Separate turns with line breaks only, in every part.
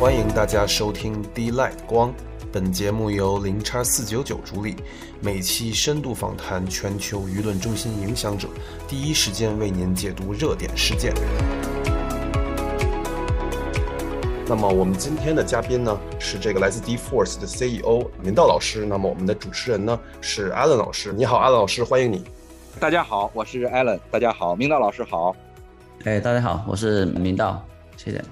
欢迎大家收听 D Light 光。本节目由零叉四九九主理，每期深度访谈全球舆论中心影响者，第一时间为您解读热点事件。那么我们今天的嘉宾呢是这个来自 D Force 的 CEO 明道老师。那么我们的主持人呢是 Allen 老师。你好，Allen 老师，欢迎你。
大家好，我是 Allen。大家好，明道老师好。
哎，大家好，我是明道，谢谢。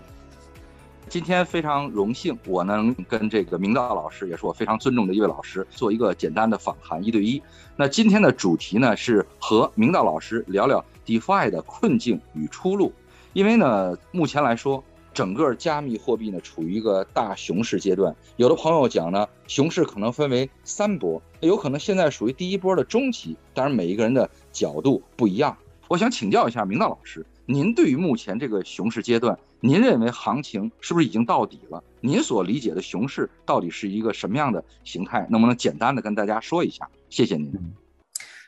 今天非常荣幸，我能跟这个明道老师，也是我非常尊重的一位老师，做一个简单的访谈，一对一。那今天的主题呢，是和明道老师聊聊 DeFi 的困境与出路。因为呢，目前来说，整个加密货币呢处于一个大熊市阶段。有的朋友讲呢，熊市可能分为三波，有可能现在属于第一波的中期。当然，每一个人的角度不一样。我想请教一下明道老师。您对于目前这个熊市阶段，您认为行情是不是已经到底了？您所理解的熊市到底是一个什么样的形态？能不能简单的跟大家说一下？谢谢您。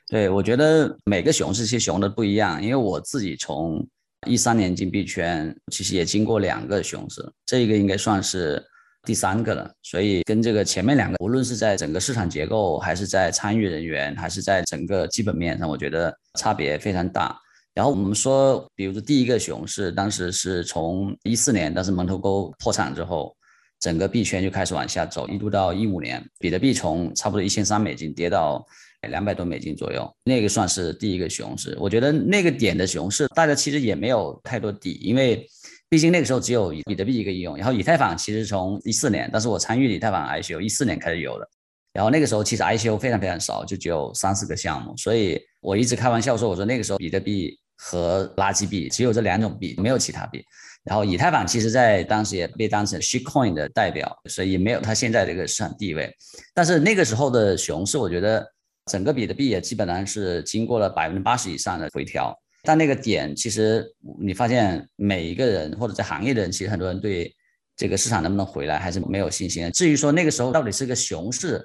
对，我觉得每个熊市其实熊的不一样，因为我自己从一三年进币圈，其实也经过两个熊市，这个应该算是第三个了。所以跟这个前面两个，无论是在整个市场结构，还是在参与人员，还是在整个基本面上，我觉得差别非常大。然后我们说，比如说第一个熊市，当时是从一四年，当时门头沟破产之后，整个币圈就开始往下走，一度到一五年，比特币从差不多一千三美金跌到两百多美金左右，那个算是第一个熊市。我觉得那个点的熊市，大家其实也没有太多底，因为毕竟那个时候只有比特币一个应用。然后以太坊其实从一四年，但是我参与以太坊 ICO 一四年开始有的，然后那个时候其实 ICO 非常非常少，就只有三四个项目，所以我一直开玩笑说，我说那个时候比特币。和垃圾币只有这两种币，没有其他币。然后以太坊其实在当时也被当成 shitcoin 的代表，所以没有它现在这个市场地位。但是那个时候的熊市，我觉得整个比特币也基本上是经过了百分之八十以上的回调。但那个点其实你发现每一个人或者在行业的人，其实很多人对这个市场能不能回来还是没有信心。至于说那个时候到底是个熊市，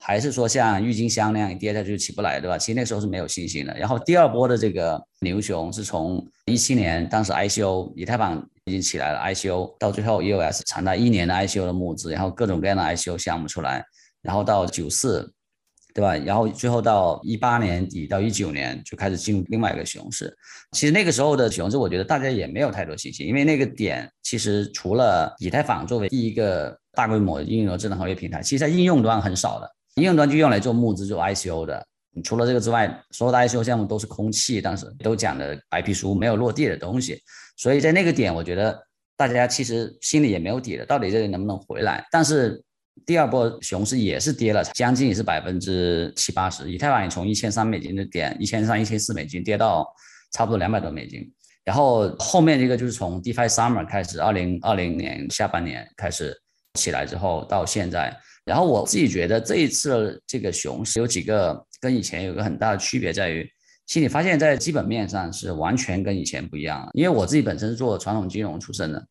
还是说像郁金香那样跌下去起不来，对吧？其实那时候是没有信心的。然后第二波的这个牛熊是从一七年，当时 ICO 以太坊已经起来了，ICO 到最后 EOS 长达一年的 ICO 的募资，然后各种各样的 ICO 项目出来，然后到九四，对吧？然后最后到一八年底到一九年就开始进入另外一个熊市。其实那个时候的熊市，我觉得大家也没有太多信心，因为那个点其实除了以太坊作为第一个大规模应用智能合约平台，其实在应用端很少的。应用端就用来做募资、做 ICO 的。除了这个之外，所有的 ICO 项目都是空气，当时都讲的白皮书，没有落地的东西。所以在那个点，我觉得大家其实心里也没有底的，到底这里能不能回来？但是第二波熊市也是跌了，将近也是百分之七八十。以太坊也从一千三美金的点，一千三、一千四美金跌到差不多两百多美金。然后后面这个就是从 DeFi Summer 开始，二零二零年下半年开始起来之后，到现在。然后我自己觉得这一次这个熊市有几个跟以前有个很大的区别，在于，其实你发现，在基本面上是完全跟以前不一样了。因为我自己本身是做传统金融出身的，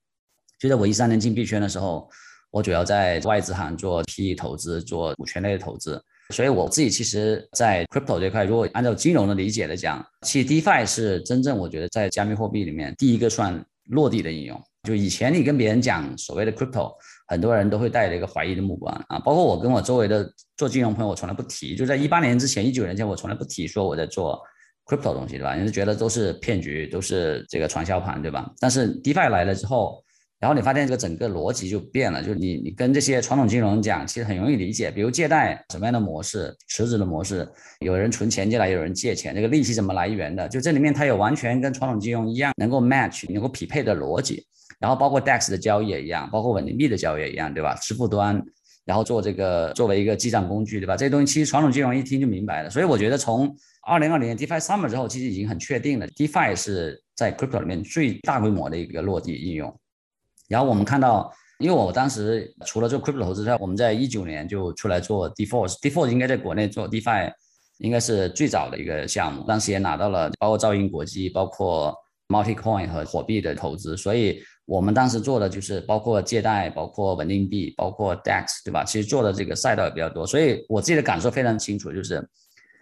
就在我一三年进币圈的时候，我主要在外资行做 PE 投资，做股权类的投资，所以我自己其实，在 crypto 这块，如果按照金融的理解来讲，其实 DeFi 是真正我觉得在加密货币里面第一个算落地的应用。就以前你跟别人讲所谓的 crypto，很多人都会带着一个怀疑的目光啊，包括我跟我周围的做金融朋友，我从来不提。就在一八年之前、一九年前，我从来不提说我在做 crypto 东西，对吧？你是觉得都是骗局，都是这个传销盘，对吧？但是 DeFi 来了之后，然后你发现这个整个逻辑就变了，就你你跟这些传统金融讲，其实很容易理解，比如借贷什么样的模式、池子的模式，有人存钱进来，有人借钱，这个利息怎么来源的，就这里面它有完全跟传统金融一样能够 match、能够匹配的逻辑。然后包括 DEX 的交易也一样，包括稳定币的交易也一样，对吧？支付端，然后做这个作为一个记账工具，对吧？这些东西其实传统金融一听就明白了。所以我觉得从二零二零年 DeFi Summer 之后，其实已经很确定了，DeFi 是在 Crypto 里面最大规模的一个落地应用。然后我们看到，因为我当时除了做 Crypto 投资之外，我们在一九年就出来做 Default，Default 应该在国内做 DeFi 应该是最早的一个项目，当时也拿到了包括兆银国际、包括 Multicoin 和火币的投资，所以。我们当时做的就是包括借贷、包括稳定币、包括 DEX，对吧？其实做的这个赛道也比较多，所以我自己的感受非常清楚，就是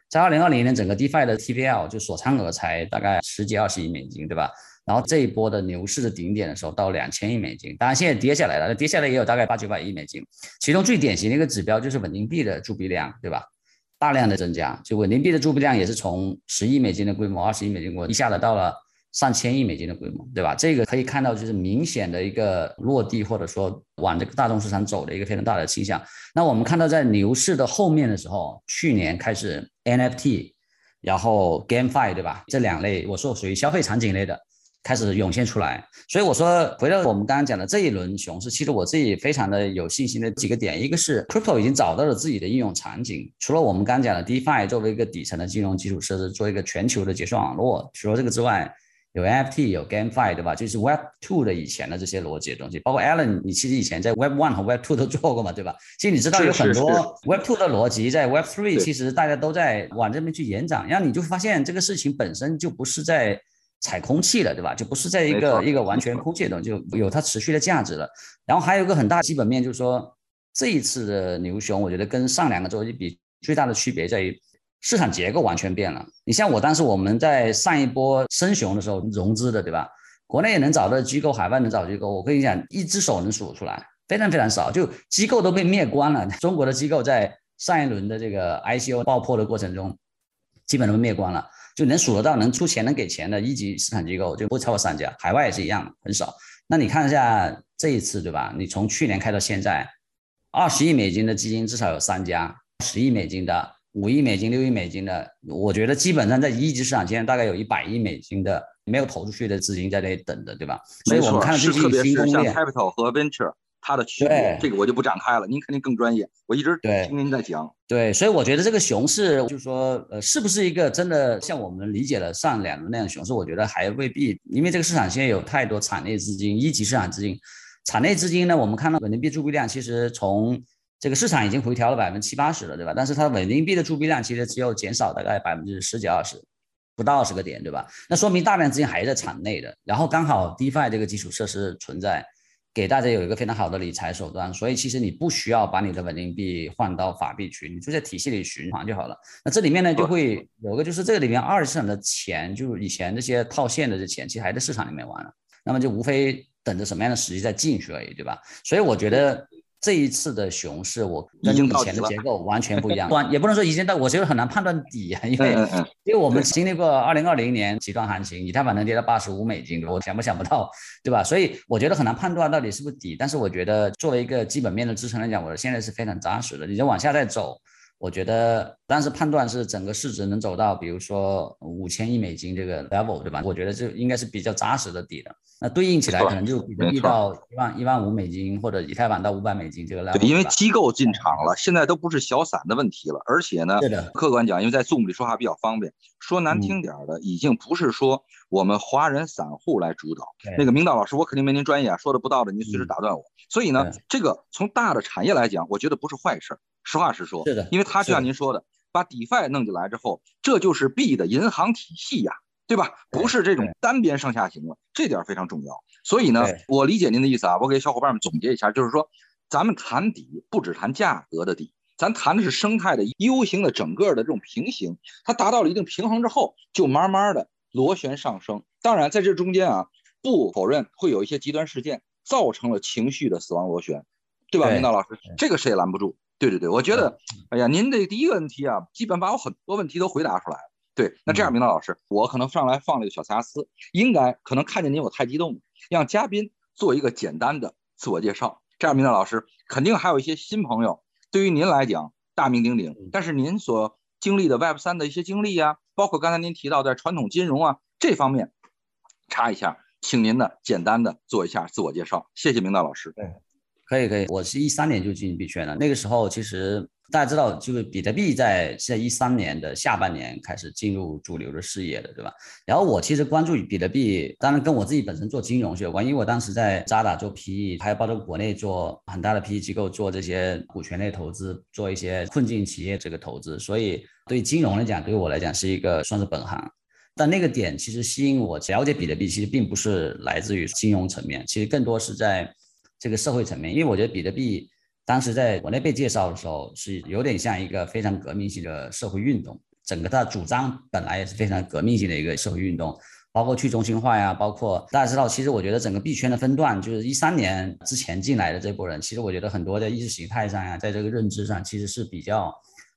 在二零二零年整个 DeFi 的 TVL 就锁仓额才大概十几二十亿美金，对吧？然后这一波的牛市的顶点的时候到两千亿美金，当然现在跌下来了，跌下来也有大概八九百亿美金。其中最典型的一个指标就是稳定币的铸币量，对吧？大量的增加，就稳定币的铸币量也是从十亿美金的规模、二十亿美金规模一下子到了上千亿美金的规模，对吧？这个可以看到就是明显的一个落地或者说往这个大众市场走的一个非常大的倾向。那我们看到在牛市的后面的时候，去年开始 NFT，然后 GameFi，对吧？这两类我说属于消费场景类的。开始涌现出来，所以我说回到我们刚刚讲的这一轮熊市，其实我自己非常的有信心的几个点，一个是 crypto 已经找到了自己的应用场景，除了我们刚刚讲的 DeFi 作为一个底层的金融基础设施，做一个全球的结算网络，除了这个之外，有 NFT 有 GameFi 对吧？就是 Web Two 的以前的这些逻辑的东西，包括 Alan，你其实以前在 Web One 和 Web Two 都做过嘛，对吧？其实你知道有很多 Web Two 的逻辑在 Web Three，其实大家都在往这边去延展，然后你就发现这个事情本身就不是在。踩空气了，对吧？就不是在一个一个完全空气的东西，就有它持续的价值了。然后还有一个很大基本面，就是说这一次的牛熊，我觉得跟上两个周期比，最大的区别在于市场结构完全变了。你像我当时我们在上一波升熊的时候融资的，对吧？国内能找到机构，海外能找机构，我跟你讲，一只手能数出来，非常非常少，就机构都被灭光了。中国的机构在上一轮的这个 ICO 爆破的过程中，基本都被灭光了。就能数得到能出钱能给钱的一级市场机构就不超过三家，海外也是一样，很少。那你看一下这一次，对吧？你从去年开到现在，二十亿美金的基金至少有三家，十亿美金的、五亿美金、六亿美金的，我觉得基本上在一级市场现在大概有一百亿美金的没有投出去的资金在那里等着，对吧？所以我们看到最近新攻略
，capital 和 venture。它的区别，这个我就不展开了。您肯定更专业，我一直听您在讲。
对，所以我觉得这个熊市，就是说，呃，是不是一个真的像我们理解的上两轮那样熊市？我觉得还未必，因为这个市场现在有太多场内资金、一级市场资金。场内资金呢，我们看到稳定币注币量其实从这个市场已经回调了百分之七八十了，对吧？但是它稳定币的铸币量其实只有减少大概百分之十几二十，不到二十个点，对吧？那说明大量资金还是在场内的，然后刚好 DeFi 这个基础设施存在。给大家有一个非常好的理财手段，所以其实你不需要把你的稳定币换到法币去，你就在体系里循环就好了。那这里面呢，就会有个就是这个里面二级市场的钱，就是以前这些套现的这钱，其实还在市场里面玩了，那么就无非等着什么样的时机再进去而已，对吧？所以我觉得。这一次的熊市，我跟以前的结构完全不一样，也不能说已经到，我觉得很难判断底啊，因为因为我们经历过二零二零年极端行情，以太坊能跌到八十五美金，我想不想不到，对吧？所以我觉得很难判断到底是不是底，但是我觉得作为一个基本面的支撑来讲，我现在是非常扎实的，你就往下再走。我觉得，当时判断是整个市值能走到，比如说五千亿美金这个 level，对吧？我觉得这应该是比较扎实的底的。那对应起来，可能就比特币到一万一万五美金，或者以太坊到五百美金这个 level。
对，因为机构进场了，现在都不是小散的问题了。而且呢，客观讲，因为在 Zoom 里说话比较方便，说难听点的，已经不是说我们华人散户来主导。那个明道老师，我肯定没您专业啊，说的不到的您随时打断我。所以呢，这个从大的产业来讲，我觉得不是坏事。实话实说，
是的，
因为他就像您说的，把 DeFi 弄进来之后，这就是币的银行体系呀，对吧？不是这种单边上下行了，这点非常重要。所以呢，我理解您的意思啊，我给小伙伴们总结一下，就是说，咱们谈底不只谈价格的底，咱谈的是生态的 U 型的整个的这种平行，它达到了一定平衡之后，就慢慢的螺旋上升。当然，在这中间啊，不否认会有一些极端事件造成了情绪的死亡螺旋，对吧？明道老师，这个谁也拦不住。对对对，我觉得，哎呀，您这第一个问题啊，基本把我很多问题都回答出来了。对，那这样，明道老师，我可能上来放了一个小瑕疵，应该可能看见您我太激动了，让嘉宾做一个简单的自我介绍。这样，明道老师肯定还有一些新朋友，对于您来讲大名鼎鼎，但是您所经历的 Web 三的一些经历啊，包括刚才您提到在传统金融啊这方面，查一下，请您呢简单的做一下自我介绍。谢谢明道老师。
可以可以，我是一三年就进币圈了。那个时候其实大家知道，就是比特币在在一三年的下半年开始进入主流的视野的，对吧？然后我其实关注比特币，当然跟我自己本身做金融是有关，因为我当时在渣打做 PE，还有包括国内做很大的 PE 机构做这些股权类投资，做一些困境企业这个投资，所以对金融来讲，对我来讲是一个算是本行。但那个点其实吸引我了解比特币，其实并不是来自于金融层面，其实更多是在。这个社会层面，因为我觉得比特币当时在国内被介绍的时候，是有点像一个非常革命性的社会运动。整个它的主张本来也是非常革命性的一个社会运动。包括去中心化呀，包括大家知道，其实我觉得整个币圈的分段，就是一三年之前进来的这波人，其实我觉得很多的意识形态上呀，在这个认知上其实是比较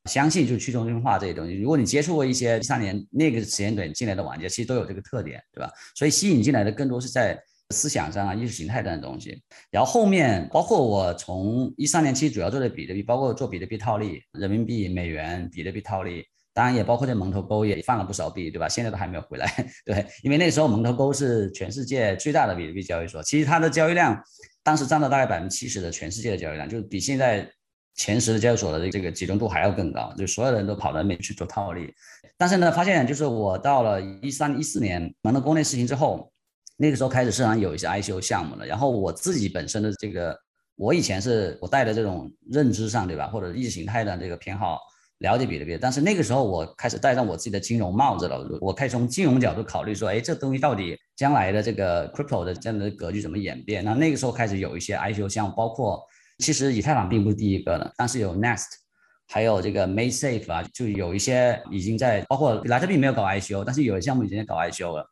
相信就是去中心化这些东西。如果你接触过一些一三年那个时间点进来的玩家，其实都有这个特点，对吧？所以吸引进来的更多是在思想上啊、意识形态上的东西。然后后面包括我从一三年其实主要做的比特币，包括做比特币套利、人民币、美元、比特币套利。当然也包括在蒙头沟也放了不少币，对吧？现在都还没有回来，对，因为那时候蒙头沟是全世界最大的比特币交易所，其实它的交易量当时占到大概百分之七十的全世界的交易量，就是比现在前十的交易所的这个集中度还要更高，就所有人都跑到那边去做套利。但是呢，发现就是我到了一三一四年蒙头沟那事情之后，那个时候开始市场有一些 ICO 项目了，然后我自己本身的这个，我以前是我带的这种认知上，对吧？或者意识形态的这个偏好。了解比特币，但是那个时候我开始戴上我自己的金融帽子了。我开始从金融角度考虑说，哎，这东西到底将来的这个 crypto 的这样的格局怎么演变？那那个时候开始有一些 ICO 项目，包括其实以太坊并不是第一个的，但是有 Nest，还有这个 MaySafe 啊，就有一些已经在，包括比特币没有搞 ICO，但是有些项目已经在搞 ICO 了。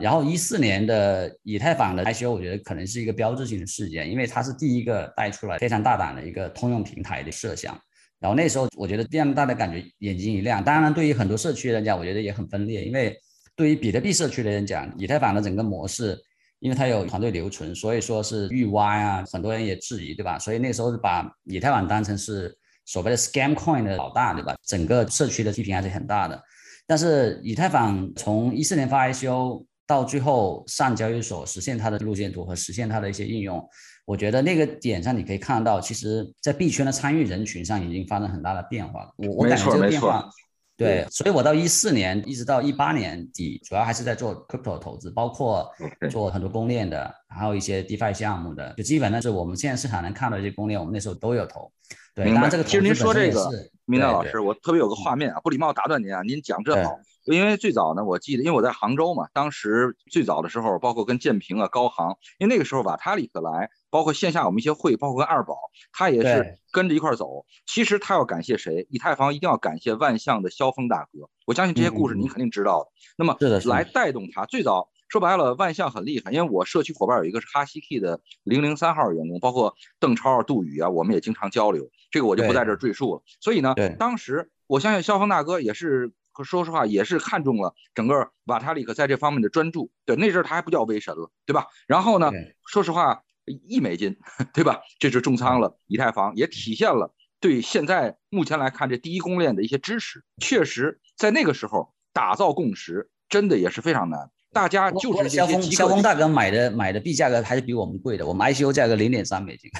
然后一四年的以太坊的 ICO，我觉得可能是一个标志性的事件，因为它是第一个带出来非常大胆的一个通用平台的设想。然后那时候我觉得这样大的感觉眼睛一亮。当然，对于很多社区的人讲，我觉得也很分裂。因为对于比特币社区的人讲，以太坊的整个模式，因为它有团队留存，所以说是预挖呀，很多人也质疑，对吧？所以那时候是把以太坊当成是所谓的 scam coin 的老大，对吧？整个社区的批评还是很大的。但是以太坊从一四年发 ICO 到最后上交易所，实现它的路线图和实现它的一些应用。我觉得那个点上，你可以看到，其实，在币圈的参与人群上已经发生很大的变化了。我我感觉这个变化，对，所以我到一四年一直到一八年底，主要还是在做 crypto 投资，包括做很多公链的，还有一些 DeFi 项目的，就基本上是我们现在市场能看到这些公链，我们那时候都有投。对，当然这个
其实您说这个，明道老师，我特别有个画面啊，不礼貌打断您啊，您讲这好。因为最早呢，我记得，因为我在杭州嘛，当时最早的时候，包括跟建平啊、高航，因为那个时候瓦塔里克来，包括线下我们一些会，包括跟二宝，他也是跟着一块走。其实他要感谢谁？以太坊一定要感谢万象的萧峰大哥。我相信这些故事您肯定知道的。那么来带动他，最早说白了，万象很厉害，因为我社区伙伴有一个是哈希 K 的零零三号员工，包括邓超、杜宇啊，我们也经常交流，这个我就不在这赘述了。所以呢，当时我相信肖峰大哥也是。说实话，也是看中了整个瓦塔里克在这方面的专注。对，那阵他还不叫威神了，对吧？然后呢，说实话，一美金，对吧？这是重仓了以太坊，也体现了对现在目前来看这第一公链的一些支持。确实，在那个时候打造共识，真的也是非常难。大家就是
肖峰，肖峰大哥买的买的币价格还是比我们贵的，我们 ICO 价格零点三美金，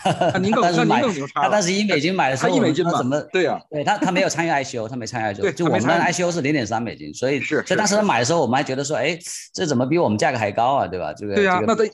您更 您更牛叉，
他当时一美金买的时候，
他一美金
怎么
对呀？
对他他没有参与 ICO，他没参与 ICO，
对，
就我们的 ICO 是零点三美金，所以
是，
所以当时他买的时候，我们还觉得说，哎，这怎么比我们价格还高啊？对吧？这个
对呀，那得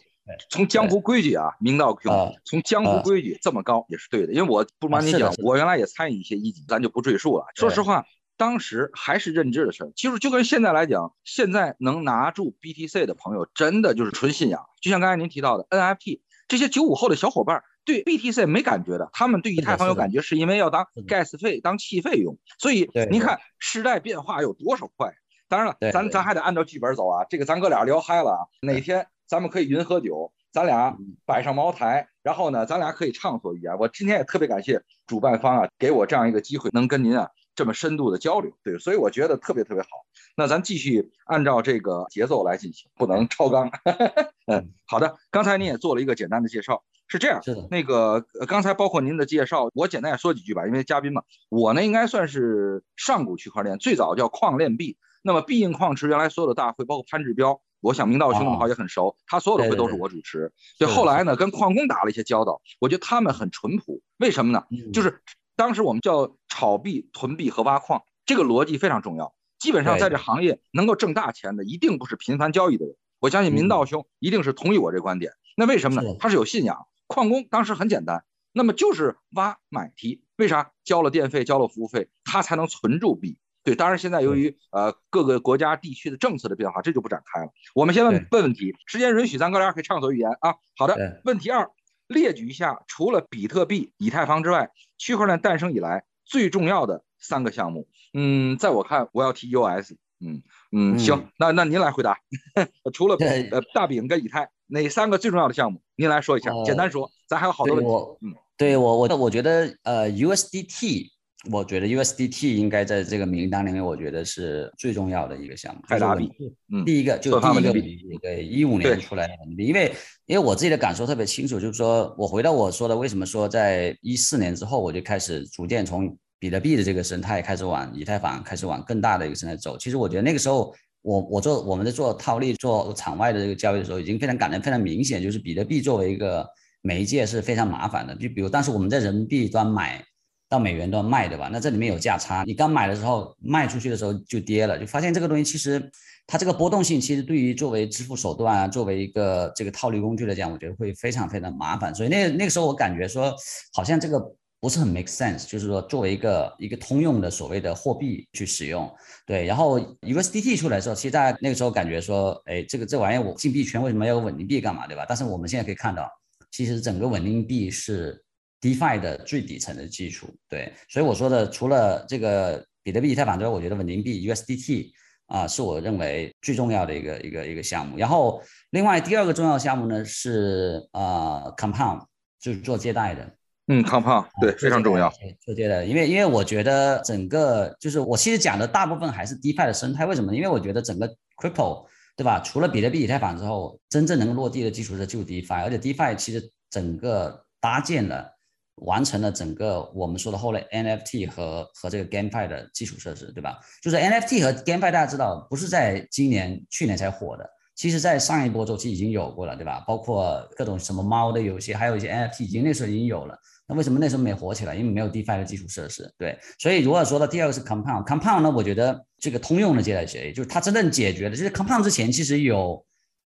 从江湖规矩啊，明道 Q，从江湖规矩这么高也是对的，因为我不瞒你讲，我原来也参与一些一级，咱就不赘述了。说实话。当时还是认知的事儿，其实就跟现在来讲，现在能拿住 BTC 的朋友，真的就是纯信仰。就像刚才您提到的 NFT，这些九五后的小伙伴对 BTC 没感觉的，他们对以太坊有感觉，是因为要当 gas 费、当气费用。所以您看时代变化有多少快？当然了，咱咱还得按照剧本走啊。这个咱哥俩聊嗨了啊，哪天咱们可以云喝酒，咱俩摆上茅台，然后呢，咱俩可以畅所欲言。我今天也特别感谢主办方啊，给我这样一个机会，能跟您啊。这么深度的交流，对，所以我觉得特别特别好。那咱继续按照这个节奏来进行，不能超纲。嗯，好的。刚才您也做了一个简单的介绍，是这样。
是的。
那个刚才包括您的介绍，我简单也说几句吧，因为嘉宾嘛。我呢应该算是上古区块链，最早叫矿链币。那么币硬矿池原来所有的大会，包括潘志彪，我想明道兄们好也很熟，他所有的会都是我主持。对。后来呢，跟矿工打了一些交道，我觉得他们很淳朴。为什么呢？就是。当时我们叫炒币、囤币和挖矿，这个逻辑非常重要。基本上在这行业能够挣大钱的，一定不是频繁交易的人。我相信明道兄一定是同意我这观点。那为什么呢？他是有信仰。矿工当时很简单，那么就是挖买提。为啥？交了电费，交了服务费，他才能存住币。对，当然现在由于呃各个国家地区的政策的变化，这就不展开了。我们先问问问题，时间允许，咱哥俩可以畅所欲言啊。好的，问题二。列举一下，除了比特币、以太坊之外，区块链诞生以来最重要的三个项目。嗯，在我看，我要提 US，嗯嗯，行，那那您来回答。除了呃大饼跟以太，哪三个最重要的项目？您来说一下，简单说，咱还有好多问题。
嗯，对我我我觉得呃 USDT。我觉得 USDT 应该在这个名单里面，我觉得是最重要的一个项目。
泰达币，
嗯，第一个就第一个对一五年出来的稳定币，因为因为我自己的感受特别清楚，就是说我回到我说的，为什么说在一四年之后，我就开始逐渐从比特币的这个生态开始往以太坊开始往更大的一个生态走。其实我觉得那个时候，我我做我们在做套利做场外的这个交易的时候，已经非常感觉非常明显，就是比特币作为一个媒介是非常麻烦的。就比如当时我们在人民币端买。到美元都要卖对吧？那这里面有价差，你刚买的时候卖出去的时候就跌了，就发现这个东西其实它这个波动性其实对于作为支付手段啊，作为一个这个套利工具来讲，我觉得会非常非常麻烦。所以那那个时候我感觉说，好像这个不是很 make sense，就是说作为一个一个通用的所谓的货币去使用。对，然后 USDT 出来的时候，其实大家那个时候感觉说，哎，这个这玩意儿我禁币圈为什么要有稳定币干嘛，对吧？但是我们现在可以看到，其实整个稳定币是。DeFi 的最底层的基础，对，所以我说的，除了这个比特币、以太坊之外，我觉得稳定币 USDT 啊，是我认为最重要的一个一个一个项目。然后，另外第二个重要项目呢是呃 Compound，就是做借贷的。
嗯，Compound 对，非常重要。
做借贷，因为因为我觉得整个就是我其实讲的大部分还是 DeFi 的生态，为什么？因为我觉得整个 Crypto 对吧？除了比特币、以太坊之后，真正能够落地的基础是就 DeFi，而且 DeFi 其实整个搭建了。完成了整个我们说的后来 NFT 和和这个 GameFi 的基础设施，对吧？就是 NFT 和 GameFi，大家知道不是在今年、去年才火的，其实在上一波周期已经有过了，对吧？包括各种什么猫的游戏，还有一些 NFT，已经那时候已经有了。那为什么那时候没火起来？因为没有 DeFi 的基础设施，对。所以如果说的第二个是 Compound，Compound 呢，我觉得这个通用的借贷协议，就是它真正解决的，就是 Compound 之前其实有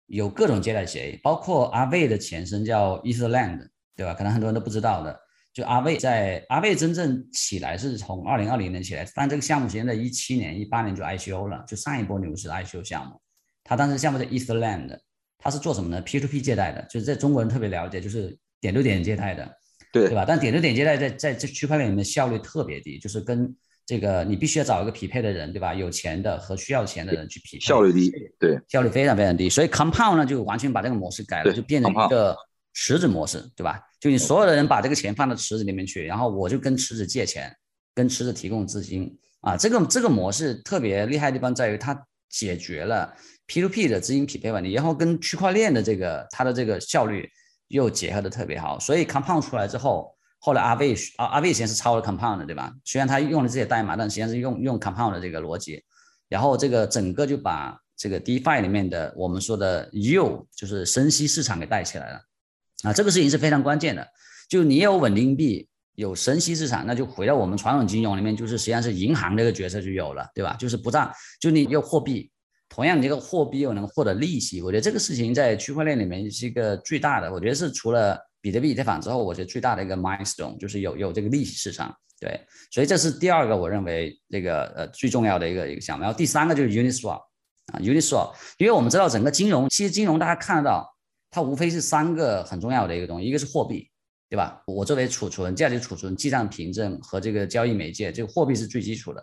有各种借贷协议，包括 Aave 的前身叫 Etherland，对吧？可能很多人都不知道的。就阿卫在阿卫真正起来是从二零二零年起来，但这个项目现在一七年、一八年就 ICO 了，就上一波牛市的 ICO 项目。他当时项目在 Eastland，他是做什么呢？P2P 借贷的，就是在中国人特别了解，就是点对点借贷的，
对
对吧？但点对点借贷在在这区块链里面效率特别低，就是跟这个你必须要找一个匹配的人，对吧？有钱的和需要钱的人去匹配，
效率低，对，
效率非常非常低。所以 Compound 呢就完全把这个模式改了，就变成一个。池子模式，对吧？就你所有的人把这个钱放到池子里面去，然后我就跟池子借钱，跟池子提供资金啊。这个这个模式特别厉害的地方在于，它解决了 P2P 的资金匹配问题，然后跟区块链的这个它的这个效率又结合的特别好。所以 Compound 出来之后，后来阿威啊阿威以前是抄了 Compound 的，对吧？虽然他用了这些代码，但实际上是用用 Compound 的这个逻辑，然后这个整个就把这个 DeFi 里面的我们说的 U 就是生息市场给带起来了。啊，这个事情是非常关键的。就你有稳定币，有神息资产，那就回到我们传统金融里面，就是实际上是银行这个角色就有了，对吧？就是不让，就你有货币，同样你这个货币又能获得利息。我觉得这个事情在区块链里面是一个最大的，我觉得是除了比特币、以太坊之后，我觉得最大的一个 milestone 就是有有这个利息市场。对，所以这是第二个我认为这个呃最重要的一个一个项目。然后第三个就是 Uniswap 啊，Uniswap，因为我们知道整个金融，其实金融大家看得到。它无非是三个很重要的一个东西，一个是货币，对吧？我作为储存、价值储存、记账凭证和这个交易媒介，这个货币是最基础的，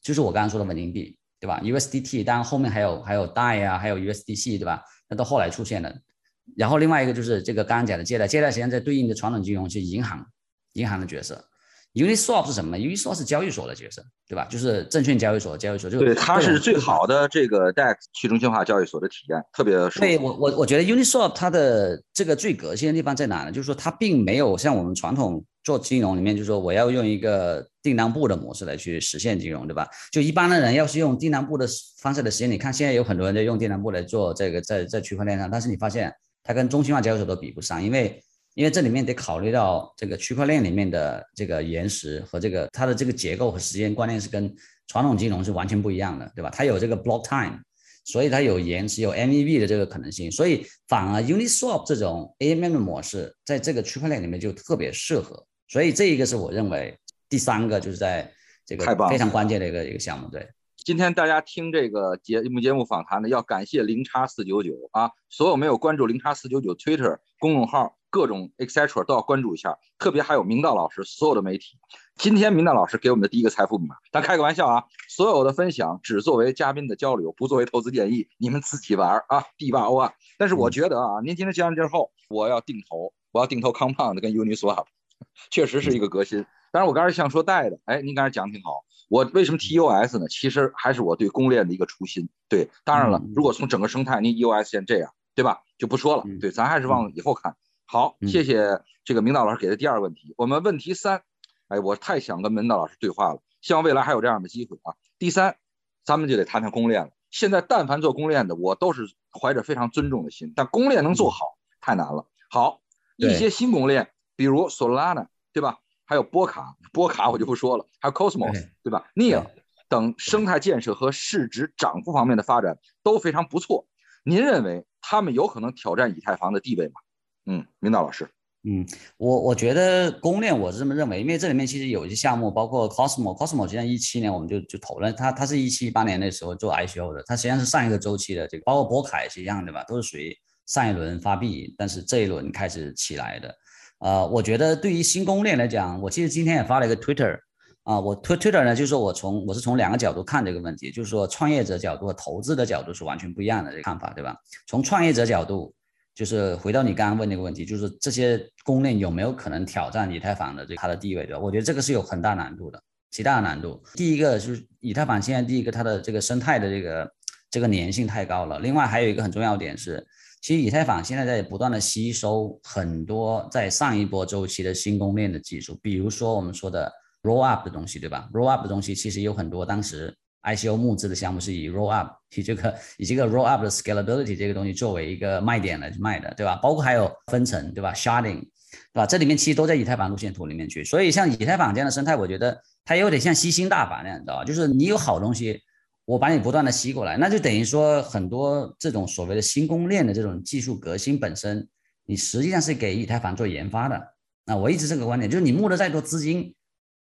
就是我刚刚说的稳定币，对吧？USDT，当然后面还有还有 DAI 啊，还有 USDC，对吧？那到后来出现的。然后另外一个就是这个刚刚讲的借贷，借贷实际上在对应的传统金融是银行，银行的角色。Uniswap 是什么？Uniswap 是交易所的角色，对吧？就是证券交易所，交易所就
对，它是最好的这个 DEX 去中心化交易所的体验，特别
对我我我觉得 Uniswap 它的这个最革新的地方在哪呢？就是说它并没有像我们传统做金融里面，就是说我要用一个订单簿的模式来去实现金融，对吧？就一般的人要是用订单簿的方式来实现，你看现在有很多人在用订单簿来做这个在在区块链上，但是你发现它跟中心化交易所都比不上，因为。因为这里面得考虑到这个区块链里面的这个延时和这个它的这个结构和时间观念是跟传统金融是完全不一样的，对吧？它有这个 block time，所以它有延时、有 MEV 的这个可能性，所以反而 Uniswap 这种 AMM 的模式在这个区块链里面就特别适合。所以这一个是我认为第三个就是在这个非常关键的一个一个项目。对，
今天大家听这个节目节目访谈呢，要感谢零叉四九九啊，所有没有关注零叉四九九 Twitter 公众号。各种 etc 都要关注一下，特别还有明道老师所有的媒体，今天明道老师给我们的第一个财富密码，咱开个玩笑啊，所有的分享只作为嘉宾的交流，不作为投资建议，你们自己玩啊，D 八 O 啊。但是我觉得啊，您今天讲完之后，我要定投，我要定投 Compound 跟 Uniswap，确实是一个革新。但是我刚才想说带的，哎，您刚才讲挺好。我为什么提 EOS 呢？其实还是我对公链的一个初心。对，当然了，如果从整个生态，您 EOS 现这样，对吧？就不说了。对，咱还是往以后看。好，谢谢这个明道老师给的第二个问题。我们问题三，哎，我太想跟明道老师对话了，希望未来还有这样的机会啊。第三，咱们就得谈谈公链了。现在但凡做公链的，我都是怀着非常尊重的心，但公链能做好太难了。好，一些新公链，比如 Solana，对吧？还有波卡，波卡我就不说了，还有 Cosmos，对吧？Near 等生态建设和市值涨幅方面的发展都非常不错。您认为他们有可能挑战以太坊的地位吗？嗯，明道老师。
嗯，我我觉得公链我是这么认为，因为这里面其实有一些项目，包括 Cosmos，Cosmos 实际上一七年我们就就投了，它它是一七一八年那时候做 ICO 的，它实际上是上一个周期的这个，包括波卡也是一样的吧，都是属于上一轮发币，但是这一轮开始起来的。呃，我觉得对于新公链来讲，我其实今天也发了一个 Twitter，啊，我推 Twitter 呢，就是我从我是从两个角度看这个问题，就是说创业者角度和投资的角度是完全不一样的这个看法，对吧？从创业者角度，就是回到你刚刚问那个问题，就是这些公链有没有可能挑战以太坊的这它的地位，对吧？我觉得这个是有很大难度的，极大的难度。第一个就是以太坊现在第一个它的这个生态的这个这个粘性太高了，另外还有一个很重要点是。其实以太坊现在在不断的吸收很多在上一波周期的新公链的技术，比如说我们说的 roll up 的东西，对吧？roll up 的东西其实有很多，当时 ICO 募资的项目是以 roll up 以这个以这个 roll up 的 scalability 这个东西作为一个卖点来卖的，对吧？包括还有分层，对吧？sharding，对吧？这里面其实都在以太坊路线图里面去，所以像以太坊这样的生态，我觉得它有点像吸星大法那样，你知道吧？就是你有好东西。我把你不断的吸过来，那就等于说很多这种所谓的新公链的这种技术革新本身，你实际上是给以太坊做研发的。那我一直这个观点，就是你募了再多资金，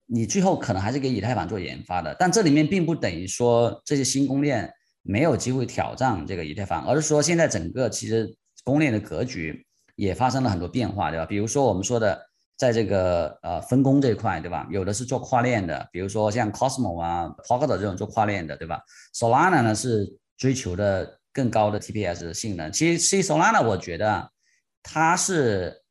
你最后可能还是给以太坊做研发的。但这里面并不等于说这些新公链没有机会挑战这个以太坊，而是说现在整个其实公链的格局也发生了很多变化，对吧？比如说我们说的。在这个呃分工这一块，对吧？有的是做跨链的，比如说像 Cosmo 啊、p o c k e t 这种做跨链的，对吧？Solana 呢是追求的更高的 TPS 性能。其实，其实 Solana 我觉得它是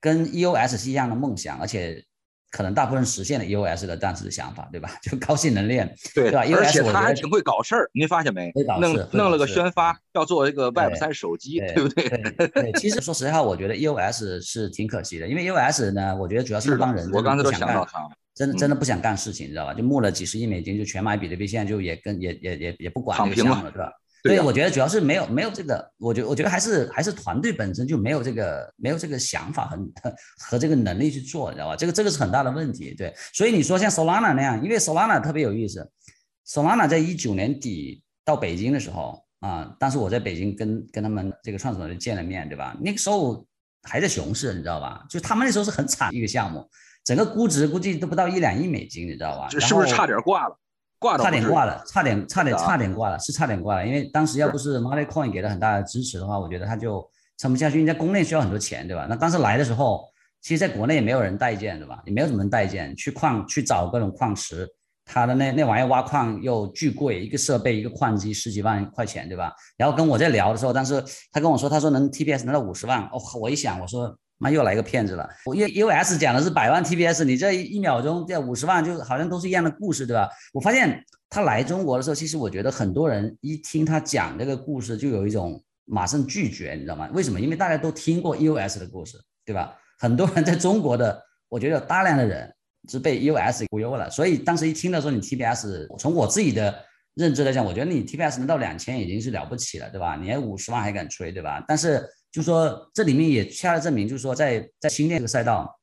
跟 EOS 是一样的梦想，而且。可能大部分实现了 EOS 的当时的想法，对吧？就高性能链，对吧？
而且他还挺会搞事儿，您发现没？弄弄了个宣发，要做一个 Web 三手机，对不对？
对，其实说实话，我觉得 EOS 是挺可惜的，因为 EOS 呢，我觉得主要是一帮人，
我刚才都想到他，
真的真的不想干事情，你知道吧？就募了几十亿美金，就全买比特币，现在就也跟也也也也不管这个项目了，对吧？对，我觉得主要是没有没有这个，我觉我觉得还是还是团队本身就没有这个没有这个想法和和这个能力去做，你知道吧？这个这个是很大的问题。对，所以你说像 Solana 那样，因为 Solana 特别有意思，Solana 在一九年底到北京的时候啊，当时我在北京跟跟他们这个创始人见了面，对吧？那个时候还在熊市，你知道吧？就他们那时候是很惨一个项目，整个估值估计都不到一两亿美金，你知道吧？
是不是差点挂了？
差点挂了，差点差点差点挂了，是差点挂了。因为当时要不是 Money Coin 给了很大的支持的话，我觉得他就撑不下去。因为在国内需要很多钱，对吧？那当时来的时候，其实在国内也没有人待见，对吧？也没有什么人待见，去矿去找各种矿石，他的那那玩意挖矿又巨贵，一个设备一个矿机十几万块钱，对吧？然后跟我在聊的时候，当时他跟我说，他说能 TPS 能到五十万，哦，我一想，我说。妈又来个骗子了！我 U U S 讲的是百万 T P S，你这一秒钟这五十万，就好像都是一样的故事，对吧？我发现他来中国的时候，其实我觉得很多人一听他讲这个故事，就有一种马上拒绝，你知道吗？为什么？因为大家都听过 U S 的故事，对吧？很多人在中国的，我觉得大量的人是被 U S 忽悠了，所以当时一听到说你 T P S，从我自己的认知来讲，我觉得你 T P S 能到两千已经是了不起了，对吧？你还五十万还敢吹，对吧？但是。就说这里面也恰恰证明，就是说在在新链这个赛道，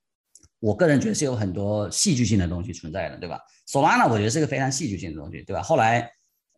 我个人觉得是有很多戏剧性的东西存在的，对吧？Solana 我觉得是个非常戏剧性的东西，对吧？后来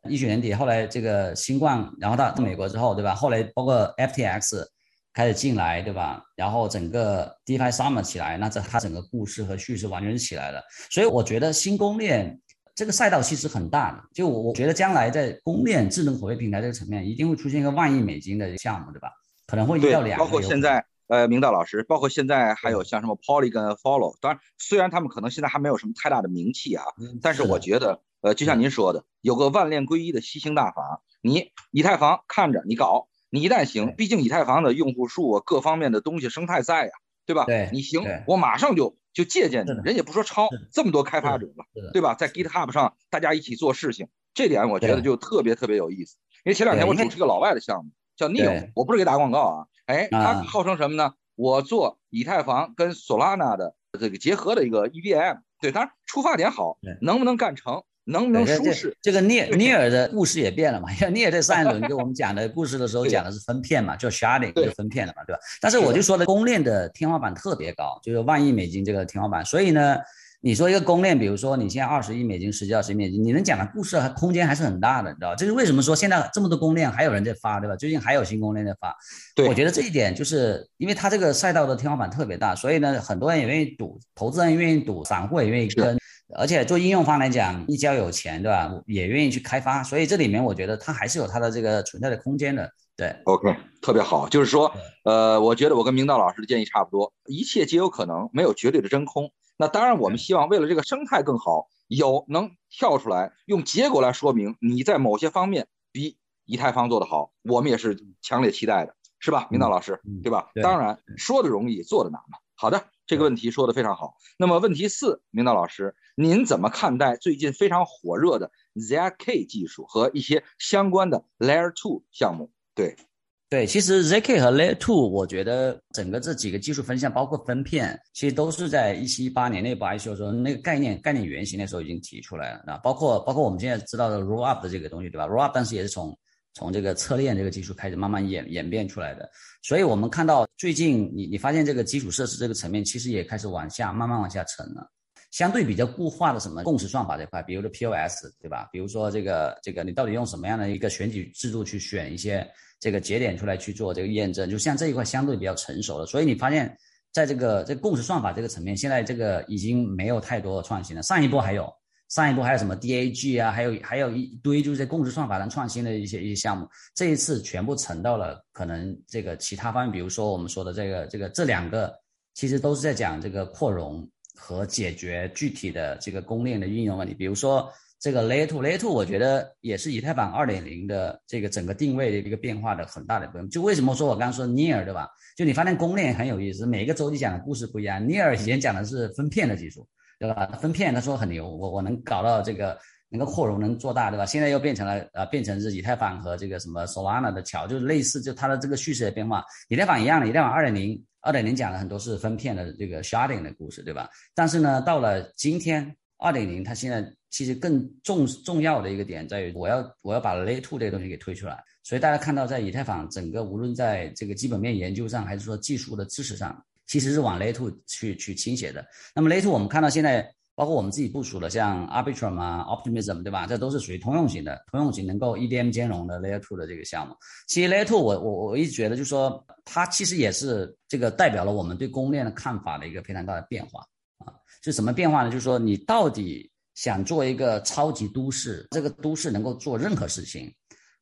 一九年底，后来这个新冠，然后到美国之后，对吧？后来包括 FTX 开始进来，对吧？然后整个 DeFi Summer 起来，那这它整个故事和叙事完全是起来了。所以我觉得新公链这个赛道其实很大的，就我我觉得将来在公链智能合约平台这个层面，一定会出现一个万亿美金的项目，对吧？可能会遇到两
包括现在呃，明道老师，包括现在还有像什么 Polygon、Follow，当然虽然他们可能现在还没有什么太大的名气啊，但是我觉得，呃，就像您说的，有个万链归一的吸星大法，你以太坊看着你搞，你一旦行，毕竟以太坊的用户数啊各方面的东西生态在呀，对吧？
对，
你行，我马上就就借鉴你，人也不说抄，这么多开发者了，对吧？在 GitHub 上大家一起做事情，这点我觉得。就特别特别有意思。因为前两天我主持一个老外的项目，叫 Neo，我不是给打广告啊，哎，它号称什么呢？我做以太坊跟 Solana 的这个结合的一个 EVM，对，当然出发点好，能不能干成，能不能舒适？
这个聂聂尔的故事也变了嘛？因为聂尔在上一轮给我们讲的故事的时候讲的是分片嘛，叫 sharding 就分片了嘛，对吧？但是我就说的公链的天花板特别高，就是万亿美金这个天花板，所以呢。你说一个公链，比如说你现在二十亿美金、十几二十亿美金，你能讲的故事还空间还是很大的，你知道这是为什么说现在这么多公链还有人在发，对吧？最近还有新公链在发。
对，
我觉得这一点就是因为它这个赛道的天花板特别大，所以呢，很多人也愿意赌，投资人愿意赌，散户也愿意跟，而且做应用方来讲，一交有钱，对吧？也愿意去开发，所以这里面我觉得它还是有它的这个存在的空间的。对
，OK，特别好，就是说，呃，我觉得我跟明道老师的建议差不多，一切皆有可能，没有绝对的真空。那当然，我们希望为了这个生态更好，有能跳出来用结果来说明你在某些方面比以太坊做得好，我们也是强烈期待的，是吧，明道老师，对吧？当然，说的容易，做的难嘛。好的，这个问题说的非常好。那么问题四，明道老师，您怎么看待最近非常火热的 ZK 技术和一些相关的 Layer Two 项目？对。
对，其实 zk 和 layer two，我觉得整个这几个技术分项，包括分片，其实都是在一七一八年内部 ICO 时候那个概念概念原型的时候已经提出来了啊。包括包括我们现在知道的 roll up 的这个东西，对吧？roll up 当时也是从从这个侧链这个技术开始慢慢演演变出来的。所以我们看到最近你你发现这个基础设施这个层面其实也开始往下慢慢往下沉了。相对比较固化的什么共识算法这块，比如说 POS，对吧？比如说这个这个你到底用什么样的一个选举制度去选一些？这个节点出来去做这个验证，就像这一块相对比较成熟了，所以你发现，在这个这共识算法这个层面，现在这个已经没有太多的创新了。上一波还有，上一波还有什么 DAG 啊，还有还有一堆就是在共识算法上创新的一些一些项目，这一次全部沉到了可能这个其他方面，比如说我们说的这个这个这两个，其实都是在讲这个扩容和解决具体的这个公链的运用问题，比如说。这个 Layer Two，Layer Two，我觉得也是以太坊二点零的这个整个定位的一个变化的很大的部分。就为什么说我刚刚说 Near，对吧？就你发现公链很有意思，每个周期讲的故事不一样。Near 以前讲的是分片的技术，对吧？分片他说很牛，我我能搞到这个能够扩容，能做大，对吧？现在又变成了呃，变成是以太坊和这个什么 Solana 的桥，就是类似，就它的这个叙事的变化。以太坊一样的，以太坊二点零，二点零讲了很多是分片的这个 sharding 的故事，对吧？但是呢，到了今天。二点零，它现在其实更重重要的一个点在于，我要我要把 Layer Two 这个东西给推出来。所以大家看到，在以太坊整个无论在这个基本面研究上，还是说技术的支持上，其实是往 Layer Two 去去倾斜的。那么 Layer Two 我们看到现在，包括我们自己部署的像 Arbitrum 啊、Optimism，对吧？这都是属于通用型的，通用型能够 EVM 兼容的 Layer Two 的这个项目。其实 Layer Two 我我我一直觉得，就是说它其实也是这个代表了我们对公链的看法的一个非常大的变化啊。是什么变化呢？就是说，你到底想做一个超级都市，这个都市能够做任何事情，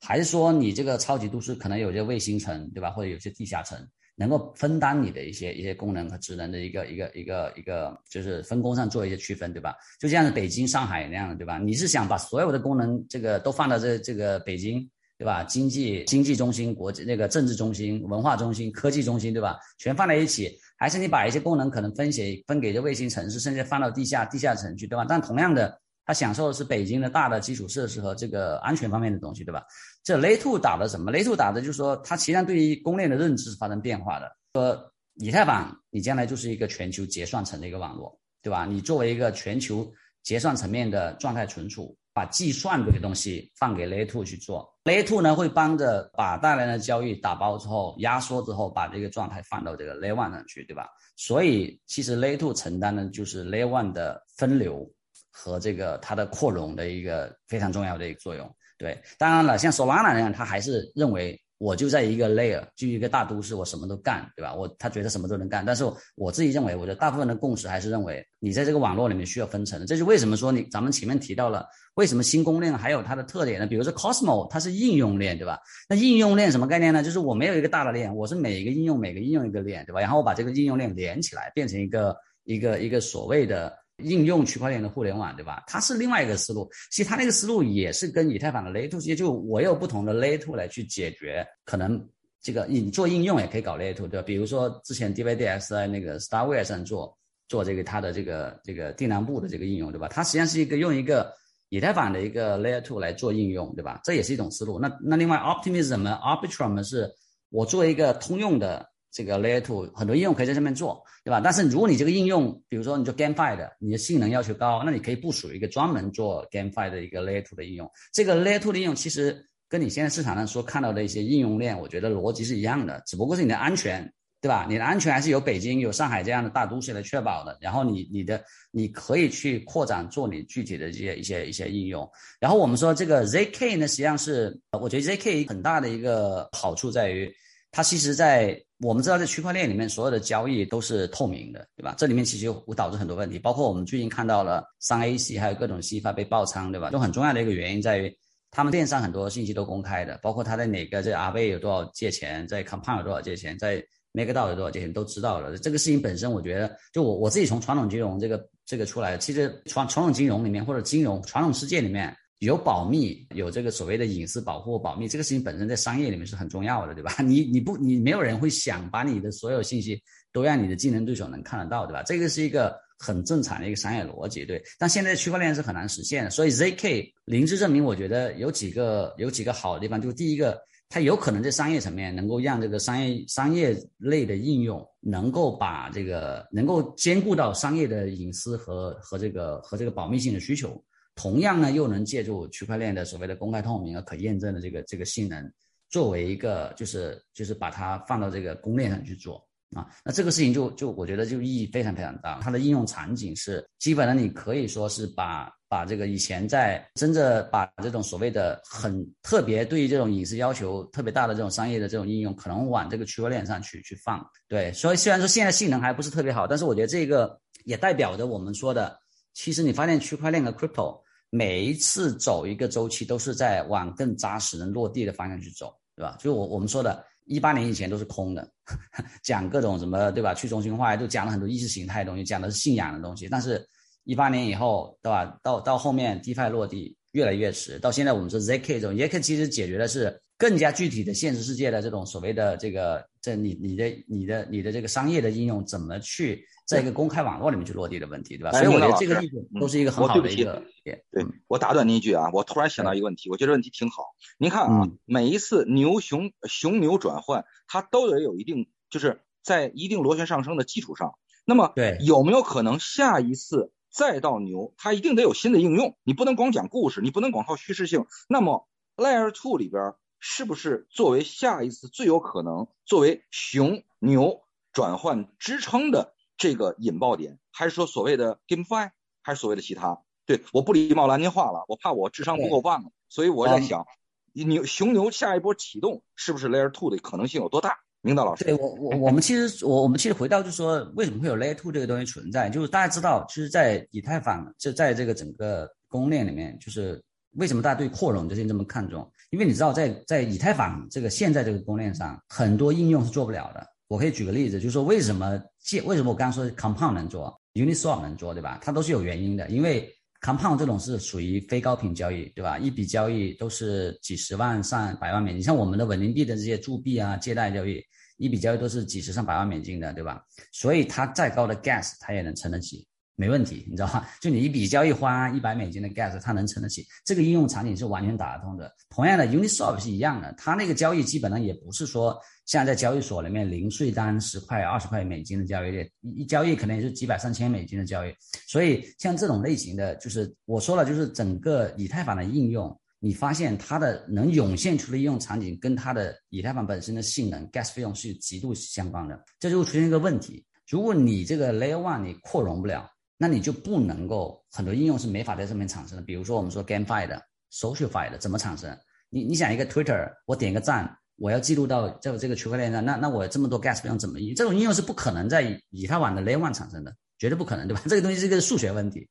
还是说你这个超级都市可能有些卫星城，对吧？或者有些地下城，能够分担你的一些一些功能和职能的一个一个一个一个，就是分工上做一些区分，对吧？就像是北京、上海那样的，对吧？你是想把所有的功能这个都放到这这个北京，对吧？经济经济中心、国际那个政治中心、文化中心、科技中心，对吧？全放在一起。还是你把一些功能可能分写分给这卫星城市，甚至放到地下地下城去，对吧？但同样的，它享受的是北京的大的基础设施和这个安全方面的东西，对吧？这 Layer Two 打的什么？Layer Two 打的就是说，它实际上对于公链的认知是发生变化的。说以太坊，你将来就是一个全球结算层的一个网络，对吧？你作为一个全球结算层面的状态存储。把计算这个东西放给 Layer Two 去做，Layer Two 呢会帮着把大量的交易打包之后压缩之后，把这个状态放到这个 Layer One 上去，对吧？所以其实 Layer Two 承担的就是 Layer One 的分流和这个它的扩容的一个非常重要的一个作用。对，当然了，像 Solana 那样，他还是认为我就在一个 layer，就一个大都市，我什么都干，对吧？我他觉得什么都能干，但是我自己认为，我觉得大部分的共识还是认为，你在这个网络里面需要分层。这是为什么说你咱们前面提到了，为什么新公链还有它的特点呢？比如说 Cosmo，它是应用链，对吧？那应用链什么概念呢？就是我没有一个大的链，我是每一个应用每个应用一个链，对吧？然后我把这个应用链连起来，变成一个一个一个所谓的。应用区块链的互联网，对吧？它是另外一个思路。其实它那个思路也是跟以太坊的 Layer Two，也就我有不同的 Layer Two 来去解决。可能这个你做应用也可以搞 Layer Two，对吧？比如说之前 D V D S 在那个 Starware 上做做这个它的这个这个定量簿的这个应用，对吧？它实际上是一个用一个以太坊的一个 Layer Two 来做应用，对吧？这也是一种思路。那那另外 Optimism 呢？Arbitrum 是我做一个通用的。这个 Layer Two 很多应用可以在上面做，对吧？但是如果你这个应用，比如说你做 GameFi 的，你的性能要求高，那你可以部署一个专门做 GameFi 的一个 Layer Two 的应用。这个 Layer Two 的应用其实跟你现在市场上所看到的一些应用链，我觉得逻辑是一样的，只不过是你的安全，对吧？你的安全还是由北京、有上海这样的大都市来确保的。然后你你的你可以去扩展做你具体的这些一些一些应用。然后我们说这个 ZK 呢，实际上是我觉得 ZK 很大的一个好处在于。它其实，在我们知道，在区块链里面，所有的交易都是透明的，对吧？这里面其实会导致很多问题，包括我们最近看到了三 A 系还有各种西发被爆仓，对吧？都很重要的一个原因在于，他们链上很多信息都公开的，包括他在哪个这 a v 有多少借钱，在 Compound 有多少借钱，在 m a k e d a o 有多少借钱都知道了。这个事情本身，我觉得，就我我自己从传统金融这个这个出来，其实传传统金融里面或者金融传统世界里面。有保密，有这个所谓的隐私保护、保密，这个事情本身在商业里面是很重要的，对吧？你你不你没有人会想把你的所有信息都让你的竞争对手能看得到，对吧？这个是一个很正常的一个商业逻辑，对。但现在区块链是很难实现的，所以 ZK 零知证明，我觉得有几个有几个好的地方，就是第一个，它有可能在商业层面能够让这个商业商业类的应用能够把这个能够兼顾到商业的隐私和和这个和这个保密性的需求。同样呢，又能借助区块链的所谓的公开透明和可验证的这个这个性能，作为一个就是就是把它放到这个公链上去做啊，那这个事情就就我觉得就意义非常非常大。它的应用场景是基本上你可以说是把把这个以前在真正把这种所谓的很特别对于这种隐私要求特别大的这种商业的这种应用，可能往这个区块链上去去放。对，所以虽然说现在性能还不是特别好，但是我觉得这个也代表着我们说的，其实你发现区块链和 crypto。每一次走一个周期，都是在往更扎实、能落地的方向去走，对吧？就我我们说的，一八年以前都是空的，讲各种什么，对吧？去中心化，就讲了很多意识形态的东西，讲的是信仰的东西。但是，一八年以后，对吧？到到后面，DeFi 落地越来越迟，到现在我们说 ZK 这种，ZK 其实解决的是更加具体的现实世界的这种所谓的这个，这你你的你的你的这个商业的应用怎么去？在一个公开网络里面去落地的问题，对吧？所以我觉得这个例子都是一个很好的一个点。
对我打断您一句啊，我突然想到一个问题，我觉得问题挺好。您看啊，每一次牛熊熊牛转换，它都得有一定，就是在一定螺旋上升的基础上。那么，
对
有没有可能下一次再到牛，它一定得有新的应用？你不能光讲故事，你不能光靠叙事性。那么，Layer Two 里边是不是作为下一次最有可能作为熊牛转换支撑的？这个引爆点，还是说所谓的 GameFi，还是所谓的其他？对，我不礼貌拦您话了，我怕我智商不够棒，所以我在想，牛熊牛下一波启动是不是 Layer Two 的可能性有多大？明道老师，
对我我我们其实我我们其实回到就是说，为什么会有 Layer Two 这个东西存在？就是大家知道，其实，在以太坊就在这个整个公链里面，就是为什么大家对扩容这些这么看重？因为你知道，在在以太坊这个现在这个公链上，很多应用是做不了的。我可以举个例子，就是说为什么借为什么我刚刚说 Compound 能做，Uniswap 能做，对吧？它都是有原因的，因为 Compound 这种是属于非高频交易，对吧？一笔交易都是几十万上百万美金，像我们的稳定币的这些铸币啊、借贷交易，一笔交易都是几十上百万美金的，对吧？所以它再高的 Gas 它也能撑得起。没问题，你知道吧？就你一笔交易花一百美金的 gas，它能撑得起。这个应用场景是完全打得通的。同样的，Uniswap 是一样的，它那个交易基本上也不是说像在交易所里面零税单十块、二十块美金的交易，一交易可能也是几百上千美金的交易。所以像这种类型的，就是我说了，就是整个以太坊的应用，你发现它的能涌现出的应用场景跟它的以太坊本身的性能 gas 费用是极度相关的。这就会出现一个问题：如果你这个 Layer One 你扩容不了。那你就不能够很多应用是没法在上面产生的，比如说我们说 GameFi 的、SocialFi 的怎么产生？你你想一个 Twitter，我点个赞，我要记录到在这个区块链上，那那我这么多 gas 用怎么？这种应用是不可能在以太网的 Layer One 产生的，绝对不可能，对吧？这个东西是一个数学问题。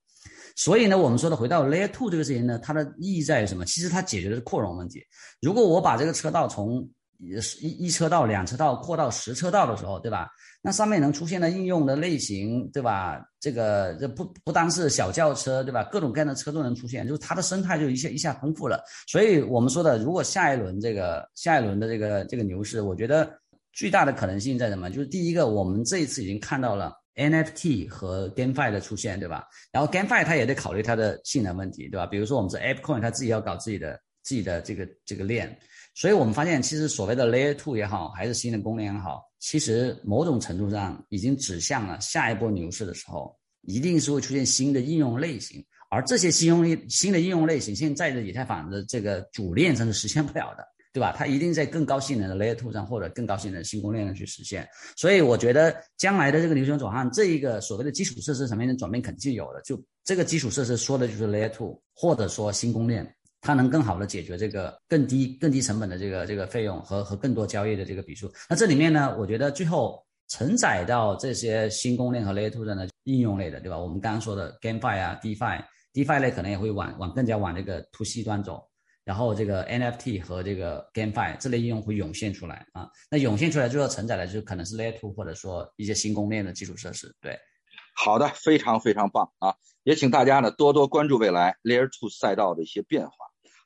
所以呢，我们说的回到 Layer Two 这个事情呢，它的意义在于什么？其实它解决的是扩容问题。如果我把这个车道从一一车道、两车道扩到十车道的时候，对吧？那上面能出现的应用的类型，对吧？这个这不不单是小轿车，对吧？各种各样的车都能出现，就是它的生态就一下一下丰富了。所以我们说的，如果下一轮这个下一轮的这个这个牛市，我觉得最大的可能性在什么？就是第一个，我们这一次已经看到了 NFT 和 GameFi 的出现，对吧？然后 GameFi 它也得考虑它的性能问题，对吧？比如说我们是 ApeCoin，它自己要搞自己的自己的这个这个链。所以我们发现，其实所谓的 Layer Two 也好，还是新的功能也好，其实某种程度上已经指向了下一波牛市的时候，一定是会出现新的应用类型。而这些新用新的应用类型，现在的以太坊的这个主链上是实现不了的，对吧？它一定在更高性能的 Layer Two 上或者更高性能的新公链上去实现。所以我觉得将来的这个牛熊转换，这一个所谓的基础设施层面的转变肯定是有的。就这个基础设施说的就是 Layer Two，或者说新公链。它能更好的解决这个更低更低成本的这个这个费用和和更多交易的这个笔数。那这里面呢，我觉得最后承载到这些新公链和 Layer Two 的呢应用类的，对吧？我们刚刚说的 GameFi 啊，DeFi，DeFi 类可能也会往往更加往这个 To C 端走。然后这个 NFT 和这个 GameFi 这类应用会涌现出来啊。那涌现出来最后承载的就是可能是 Layer Two 或者说一些新公链的基础设施。对，
好的，非常非常棒啊！也请大家呢多多关注未来 Layer Two 赛道的一些变化。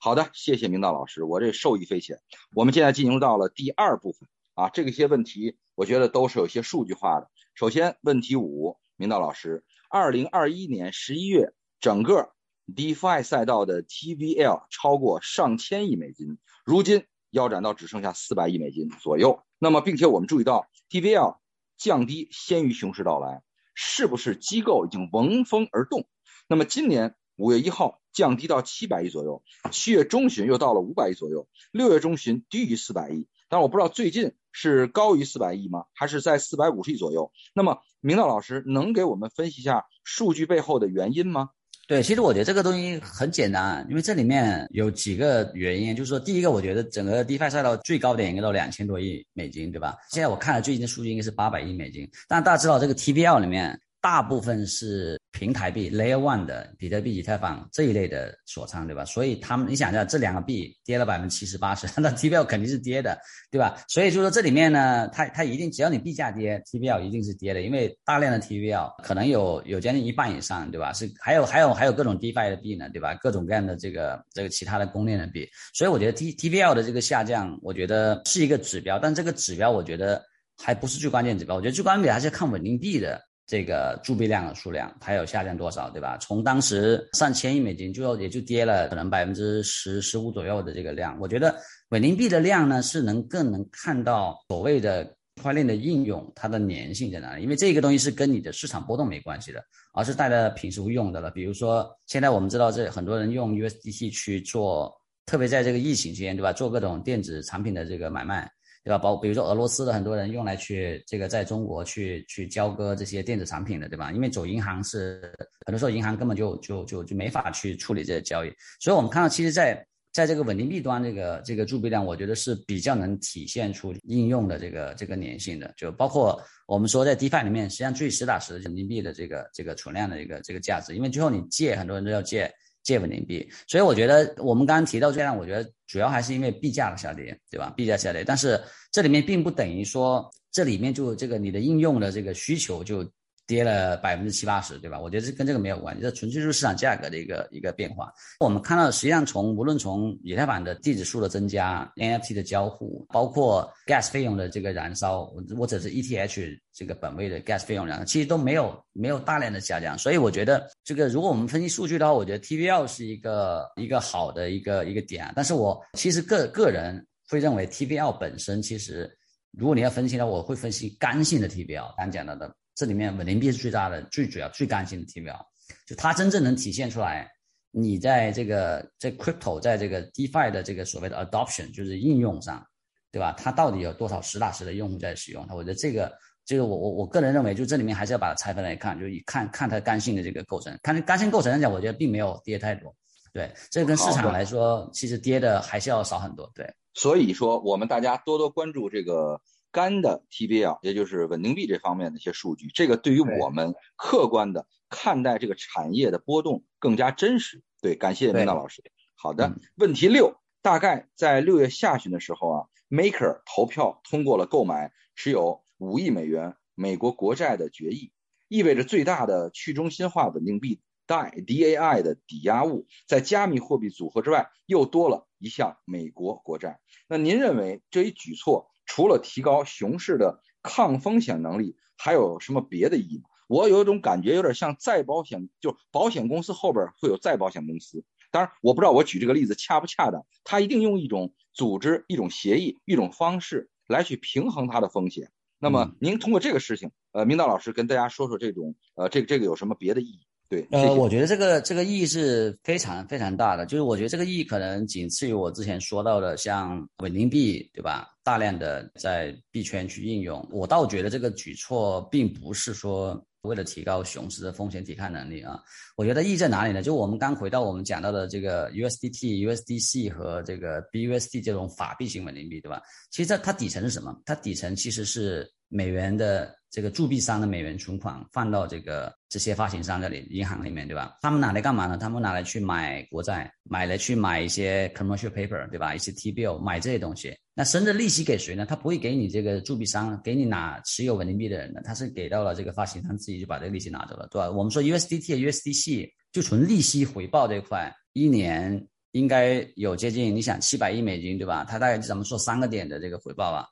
好的，谢谢明道老师，我这受益匪浅。我们现在进入到了第二部分啊，这个些问题我觉得都是有些数据化的。首先，问题五，明道老师，二零二一年十一月，整个 DeFi 赛道的 TVL 超过上千亿美金，如今腰斩到只剩下四百亿美金左右。那么，并且我们注意到 TVL 降低先于熊市到来，是不是机构已经闻风而动？那么今年五月一号。降低到七百亿左右，七月中旬又到了五百亿左右，六月中旬低于四百亿，但我不知道最近是高于四百亿吗？还是在四百五十亿左右？那么明道老师能给我们分析一下数据背后的原因吗？
对，其实我觉得这个东西很简单，因为这里面有几个原因，就是说第一个，我觉得整个 DeFi 赛道最高点应该到两千多亿美金，对吧？现在我看了最近的数据应该是八百亿美金，但大家知道这个 TVL 里面。大部分是平台币 Layer One 的比特币、以太坊这一类的锁仓，对吧？所以他们，你想一下，这两个币跌了百分之七十八十，那 TVL 肯定是跌的，对吧？所以就说这里面呢，它它一定只要你币价跌，TVL 一定是跌的，因为大量的 TVL 可能有有将近一半以上，对吧？是还有还有还有各种 DeFi 的币呢，对吧？各种各样的这个这个其他的公链的币，所以我觉得 T TVL 的这个下降，我觉得是一个指标，但这个指标我觉得还不是最关键指标，我觉得最关键还是要看稳定币的。这个铸币量的数量，它有下降多少，对吧？从当时上千亿美金，就也就跌了可能百分之十十五左右的这个量。我觉得稳定币的量呢，是能更能看到所谓的区块链的应用，它的粘性在哪里？因为这个东西是跟你的市场波动没关系的，而是大家平时会用的了。比如说，现在我们知道这很多人用 USDT 去做，特别在这个疫情期间，对吧？做各种电子产品的这个买卖。对吧？包比如说俄罗斯的很多人用来去这个在中国去去交割这些电子产品的，对吧？因为走银行是很多时候银行根本就就就就没法去处理这些交易，所以我们看到其实，在在这个稳定币端这个这个铸币量，我觉得是比较能体现出应用的这个这个粘性的，就包括我们说在 DeFi 里面，实际上最实打实的人民币的这个这个存量的一个这个价值，因为最后你借很多人都要借。借稳定币，所以我觉得我们刚刚提到这样，我觉得主要还是因为币价的下跌，对吧？币价下跌，但是这里面并不等于说这里面就这个你的应用的这个需求就。跌了百分之七八十，对吧？我觉得这跟这个没有关系，这纯粹是市场价格的一个一个变化。我们看到，实际上从无论从以太坊的地址数的增加，NFT 的交互，包括 gas 费用的这个燃烧，或者是 ETH 这个本位的 gas 费用燃烧，其实都没有没有大量的下降。所以我觉得，这个如果我们分析数据的话，我觉得 TVL 是一个一个好的一个一个点。但是我其实个个人会认为 TVL 本身其实，如果你要分析的话，我会分析干性的 TVL，刚讲到的。这里面稳定币是最大的、最主要、最干性的体表，就它真正能体现出来，你在这个在 crypto 在这个 DeFi 的这个所谓的 adoption，就是应用上，对吧？它到底有多少实打实的用户在使用它？我觉得这个，这个我我我个人认为，就这里面还是要把它拆分来看，就看看它干性的这个构成。看干性构成来讲，我觉得并没有跌太多。对，这跟市场来说，其实跌的还是要少很多。对，
所以说我们大家多多关注这个干的 TBL，也就是稳定币这方面的一些数据，这个对于我们客观的看待这个产业的波动更加真实。对，感谢明道老师。好的，问题六，大概在六月下旬的时候啊，Maker 投票通过了购买持有五亿美元美国国债的决议，意味着最大的去中心化稳定币。DAI DAI 的抵押物在加密货币组合之外又多了一项美国国债。那您认为这一举措除了提高熊市的抗风险能力，还有什么别的意义吗？我有一种感觉，有点像再保险，就保险公司后边会有再保险公司。当然，我不知道我举这个例子恰不恰当，他一定用一种组织、一种协议、一种方式来去平衡它的风险。那么，您通过这个事情，呃，明道老师跟大家说说这种，呃，这个这个有什么别的意义？对，
呃，我觉得这个这个意义是非常非常大的，就是我觉得这个意义可能仅次于我之前说到的像稳定币，对吧？大量的在币圈去应用，我倒觉得这个举措并不是说为了提高熊市的风险抵抗能力啊。我觉得意义在哪里呢？就我们刚回到我们讲到的这个 USDT、USDC 和这个 BUSD 这种法币型稳定币，对吧？其实它它底层是什么？它底层其实是美元的。这个铸币商的美元存款放到这个这些发行商这里银行里面，对吧？他们拿来干嘛呢？他们拿来去买国债，买来去买一些 commercial paper，对吧？一些 T bill，买这些东西。那生的利息给谁呢？他不会给你这个铸币商，给你拿持有稳定币的人的，他是给到了这个发行商自己就把这个利息拿走了，对吧？我们说 USDT、USDC 就纯利息回报这块，一年应该有接近你想七百亿美金，对吧？它大概咱们说三个点的这个回报啊，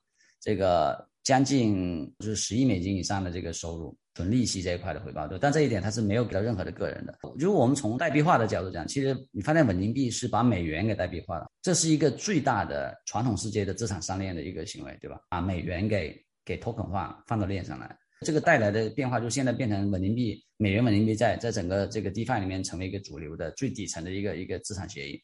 这个。将近就是十亿美金以上的这个收入，纯利息这一块的回报，对，但这一点它是没有给到任何的个人的。如果我们从代币化的角度讲，其实你发现稳定币是把美元给代币化了，这是一个最大的传统世界的资产上链的一个行为，对吧？把美元给给 token 化放到链上来，这个带来的变化就是现在变成稳定币，美元稳定币在在整个这个 DeFi 里面成为一个主流的最底层的一个一个资产协议。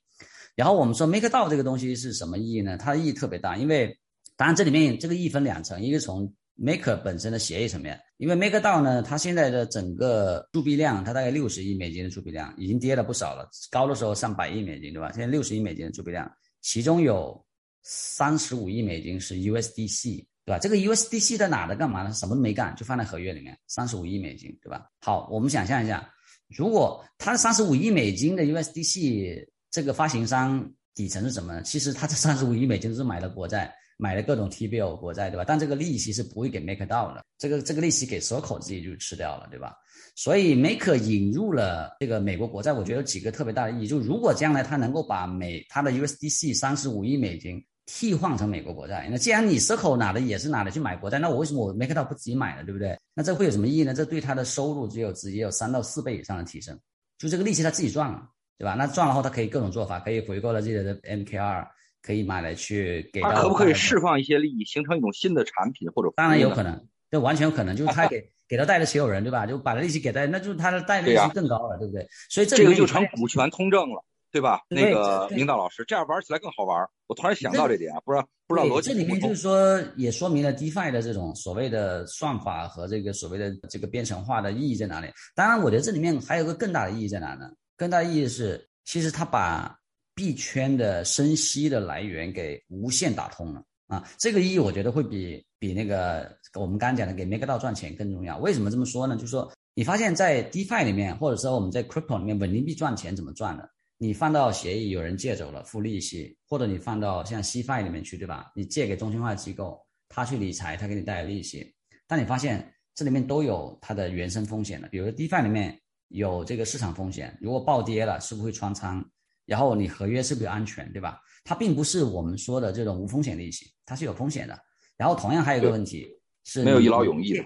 然后我们说 MakerDAO 这个东西是什么意义呢？它的意义特别大，因为当然，这里面这个一分两层，一个从 Maker 本身的协议层面，因为 Maker 道呢，它现在的整个铸币量，它大概六十亿美金的铸币量，已经跌了不少了，高的时候上百亿美金，对吧？现在六十亿美金的铸币量，其中有三十五亿美金是 USDC，对吧？这个 USDC 在哪的？干嘛呢？什么都没干，就放在合约里面，三十五亿美金，对吧？好，我们想象一下，如果它三十五亿美金的 USDC 这个发行商底层是什么呢？其实它这三十五亿美金是买了国债。买了各种 T bill 国债，对吧？但这个利息是不会给 Maker 到的，这个这个利息给 Circle 自己就吃掉了，对吧？所以 make 引入了这个美国国债，我觉得有几个特别大的意义。就如果将来他能够把美他的 USDC 三十五亿美金替换成美国国债，那既然你 Circle 拿的也是拿的去买国债，那我为什么我 Maker 到不自己买呢？对不对？那这会有什么意义呢？这对他的收入只有直接有三到四倍以上的提升，就这个利息他自己赚了，对吧？那赚了后他可以各种做法，可以回购了自己的 MKR。可以买来去给到，
可不可以释放一些利益，形成一种新的产品或者？
当然有可能，这完全有可能，就是他给 给到贷的持有人，对吧？就把利息给贷，那就是他的贷利息更高了，对不对？所以
这个就成股权通证了，对吧？那个明道老师，这样玩起来更好玩。我突然想到这点啊，不知道不知道逻辑。
这里面就是说，也说明了 DeFi 的这种所谓的算法和这个所谓的这个编程化的意义在哪里？当然，我觉得这里面还有个更大的意义在哪呢？更大的意义是，其实他把。币圈的生息的来源给无限打通了啊！这个意义我觉得会比比那个我们刚刚讲的给 MakerDAO 赚钱更重要。为什么这么说呢？就是说你发现，在 DeFi 里面，或者说我们在 Crypto 里面，稳定币赚钱怎么赚的？你放到协议，有人借走了付利息，或者你放到像 CFI 里面去，对吧？你借给中心化机构，他去理财，他给你带来利息。但你发现这里面都有它的原生风险的，比如说 DeFi 里面有这个市场风险，如果暴跌了，是不是会穿仓？然后你合约是不是安全，对吧？它并不是我们说的这种无风险利息，它是有风险的。然后同样还有一个问题是，
没有一劳永逸的。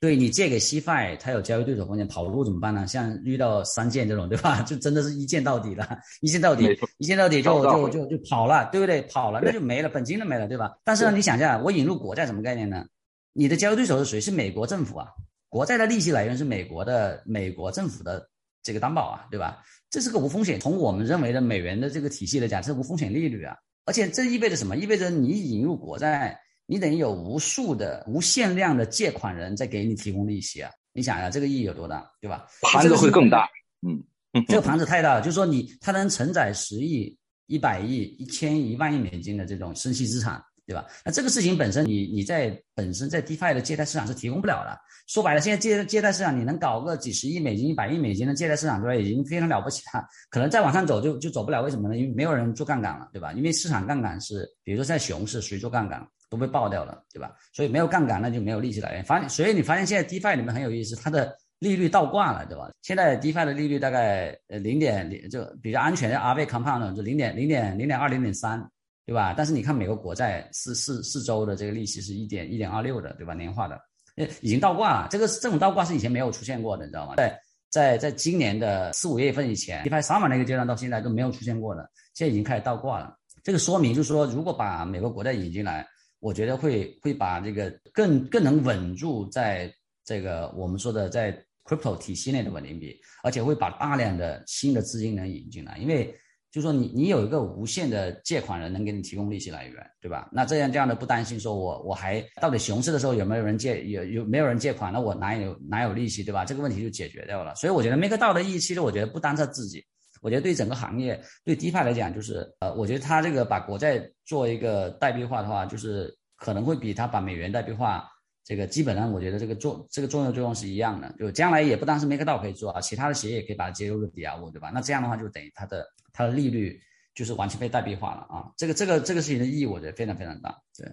对你借给 CFI，它有交易对手风险，跑路怎么办呢？像遇到三件这种，对吧？就真的是一件到底了，一件到底，一件到底就就就就跑了，对不对？跑了那就没了，本金都没了，对吧？但是呢，你想一下，我引入国债什么概念呢？你的交易对手是谁？是美国政府啊，国债的利息来源是美国的美国政府的这个担保啊，对吧？这是个无风险，从我们认为的美元的这个体系来讲，是无风险利率啊。而且这意味着什么？意味着你引入国债，你等于有无数的、无限量的借款人在给你提供利息啊。你想一下，这个意义有多大，对吧？
盘子会更大。嗯，
这个盘子太大了，就是说你它能承载十亿、一百亿、一千、一万亿美金的这种生息资产。对吧？那这个事情本身，你你在本身在 DeFi 的借贷市场是提供不了的。说白了，现在借借贷市场你能搞个几十亿美金、一百亿美金的借贷市场出来，已经非常了不起了。可能再往上走就就走不了。为什么呢？因为没有人做杠杆了，对吧？因为市场杠杆是，比如说在熊市，谁做杠杆都被爆掉了，对吧？所以没有杠杆，那就没有利息来源。发，所以你发现现在 DeFi 里面很有意思，它的利率倒挂了，对吧？现在 DeFi 的利率大概呃零点零，就比较安全的 r v Compound 就零点零点零点二、零点三。对吧？但是你看美国国债四四四周的这个利息是一点一点二六的，对吧？年化的，呃，已经倒挂了。这个这种倒挂是以前没有出现过的，你知道吗？在在在今年的四五月份以前，DeFi Summer 那个阶段到现在都没有出现过的，现在已经开始倒挂了。这个说明就是说，如果把美国国债引进来，我觉得会会把这个更更能稳住在这个我们说的在 Crypto 体系内的稳定币，而且会把大量的新的资金能引进来，因为。就说你你有一个无限的借款人能给你提供利息来源，对吧？那这样这样的不担心说我我还到底熊市的时候有没有人借有有没有人借款？那我哪有哪有利息，对吧？这个问题就解决掉了。所以我觉得 MakerDAO 的意义其实我觉得不单在自己，我觉得对整个行业对 D 帕来讲就是呃，我觉得他这个把国债做一个代币化的话，就是可能会比他把美元代币化。这个基本上，我觉得这个作这个作用作用是一样的，就将来也不单是 MakerDAO 可以做啊，其他的企业也可以把它接入入抵押物，对吧？那这样的话，就等于它的它的利率就是完全被代币化了啊。这个这个这个事情的意义，我觉得非常非常大。对，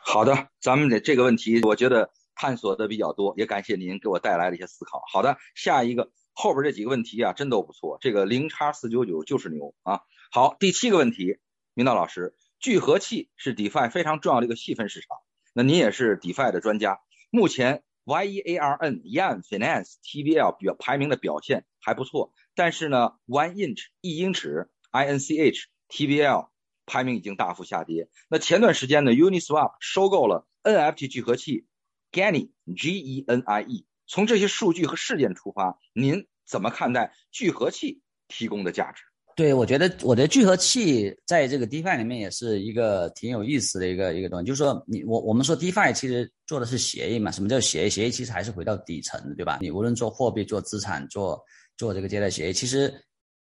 好的，咱们的这个问题，我觉得探索的比较多，也感谢您给我带来的一些思考。好的，下一个后边这几个问题啊，真都不错，这个零叉四九九就是牛啊。好，第七个问题，明道老师，聚合器是 DeFi 非常重要的一个细分市场。那您也是 DeFi 的专家，目前 Yearn、Yan Finance、TVL 表排名的表现还不错，但是呢，One Inch 一英尺、INCH、TVL 排名已经大幅下跌。那前段时间呢，Uniswap 收购了 NFT 聚合器 Genie G E N I E。从这些数据和事件出发，您怎么看待聚合器提供的价值？
对，我觉得我的聚合器在这个 DeFi 里面也是一个挺有意思的一个一个东西，就是说你我我们说 DeFi 其实做的是协议嘛，什么叫协议？协议其实还是回到底层，对吧？你无论做货币、做资产、做做这个借贷协议，其实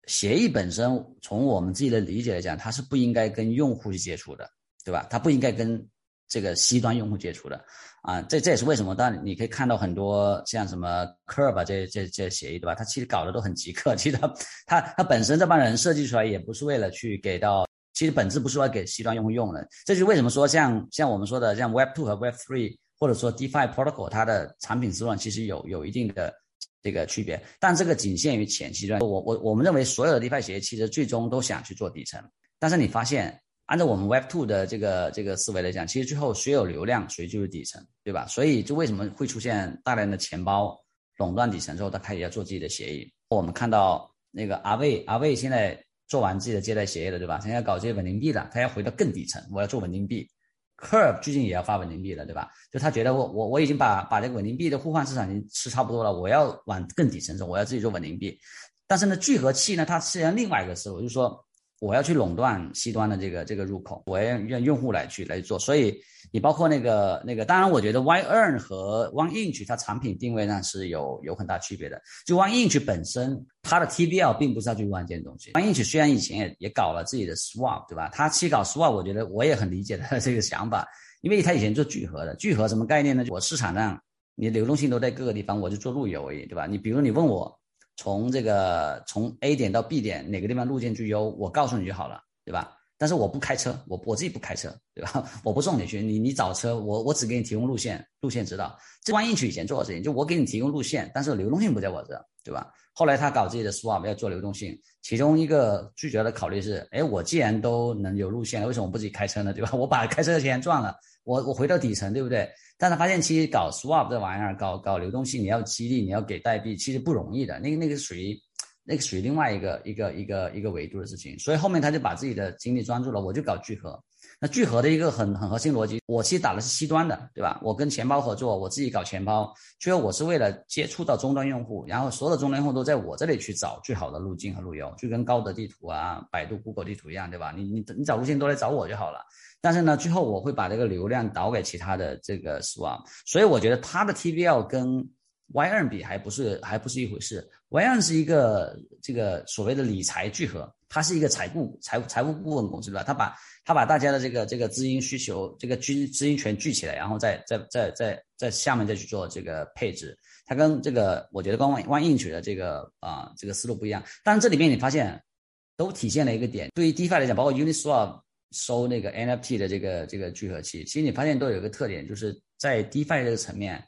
协议本身从我们自己的理解来讲，它是不应该跟用户去接触的，对吧？它不应该跟这个 C 端用户接触的。啊，这这也是为什么？当然，你可以看到很多像什么 Curve 这这这协议，对吧？它其实搞的都很极客，其实它它它本身这帮人设计出来也不是为了去给到，其实本质不是为了给 C 端用户用的。这就为什么说像像我们说的像 Web Two 和 Web Three，或者说 DeFi Protocol，它的产品思路其实有有一定的这个区别，但这个仅限于前期端。我我我们认为所有的 DeFi 协议其实最终都想去做底层，但是你发现。按照我们 Web Two 的这个这个思维来讲，其实最后谁有流量，谁就是底层，对吧？所以就为什么会出现大量的钱包垄断底层之后，他开始要做自己的协议。我们看到那个阿卫，阿卫现在做完自己的借贷协议了，对吧？现在搞这些稳定币了，他要回到更底层，我要做稳定币。Curve 最近也要发稳定币了，对吧？就他觉得我我我已经把把这个稳定币的互换市场已经吃差不多了，我要往更底层走，我要自己做稳定币。但是呢，聚合器呢，它实际上另外一个思路，就是说。我要去垄断 C 端的这个这个入口，我要让用户来去来做，所以你包括那个那个，当然我觉得 Yearn 和 One Inch 它产品定位上是有有很大区别的。就 One Inch 本身，它的 TVL 并不是它最关键的东西。One Inch 虽然以前也也搞了自己的 Swap，对吧？它去搞 Swap，我觉得我也很理解他的这个想法，因为他以前做聚合的，聚合什么概念呢？我市场上你流动性都在各个地方，我就做路由而已，对吧？你比如你问我。从这个从 A 点到 B 点哪个地方路线最优，我告诉你就好了，对吧？但是我不开车，我我自己不开车，对吧？我不送你去，你你找车，我我只给你提供路线，路线指导。这万应取以前做的事情，就我给你提供路线，但是流动性不在我这，对吧？后来他搞自己的 swap 要做流动性，其中一个最主要的考虑是，哎，我既然都能有路线，为什么不自己开车呢？对吧？我把开车的钱赚了，我我回到底层，对不对？但他发现，其实搞 swap 这玩意儿，搞搞流动性，你要激励，你要给代币，其实不容易的。那个那个属于，那个属于另外一个一个一个一个维度的事情。所以后面他就把自己的精力专注了，我就搞聚合。那聚合的一个很很核心逻辑，我其实打的是 C 端的，对吧？我跟钱包合作，我自己搞钱包，最后我是为了接触到终端用户，然后所有的终端用户都在我这里去找最好的路径和路由，就跟高德地图啊、百度、Google 地图一样，对吧？你你你找路线都来找我就好了。但是呢，最后我会把这个流量导给其他的这个 swap，所以我觉得它的 TVL 跟 Y2 还不是还不是一回事。Y2 是一个这个所谓的理财聚合，它是一个财务财务财务顾问公司，对吧？它把它把大家的这个这个资金需求这个资资金全聚起来，然后再再再再在下面再去做这个配置。它跟这个我觉得跟万万应取的这个啊这个思路不一样。但是这里面你发现都体现了一个点，对于 DeFi 来讲，包括 Uniswap 收那个 NFT 的这个这个聚合器，其实你发现都有一个特点，就是在 DeFi 这个层面。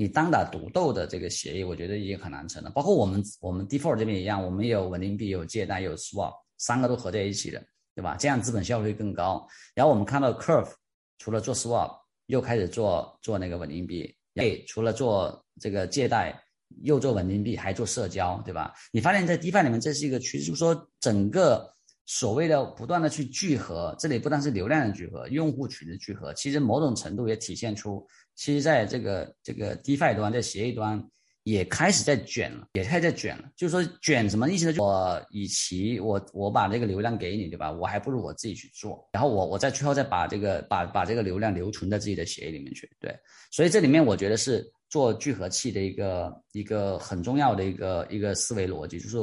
你单打独斗的这个协议，我觉得已经很难成了。包括我们我们 DeFi 这边一样，我们有稳定币、有借贷、有 Swap，三个都合在一起的，对吧？这样资本效率更高。然后我们看到 Curve 除了做 Swap，又开始做做那个稳定币。A 除了做这个借贷，又做稳定币，还做社交，对吧？你发现，在 DeFi 里面，这是一个趋势，就是说整个所谓的不断的去聚合，这里不但是流量的聚合，用户群的聚合，其实某种程度也体现出。其实，在这个这个 DeFi 端，在协议端也开始在卷了，也开始在卷了。就是说，卷什么意思呢？我与其我我把这个流量给你，对吧？我还不如我自己去做，然后我我在最后再把这个把把这个流量留存在自己的协议里面去。对，所以这里面我觉得是做聚合器的一个一个很重要的一个一个思维逻辑，就是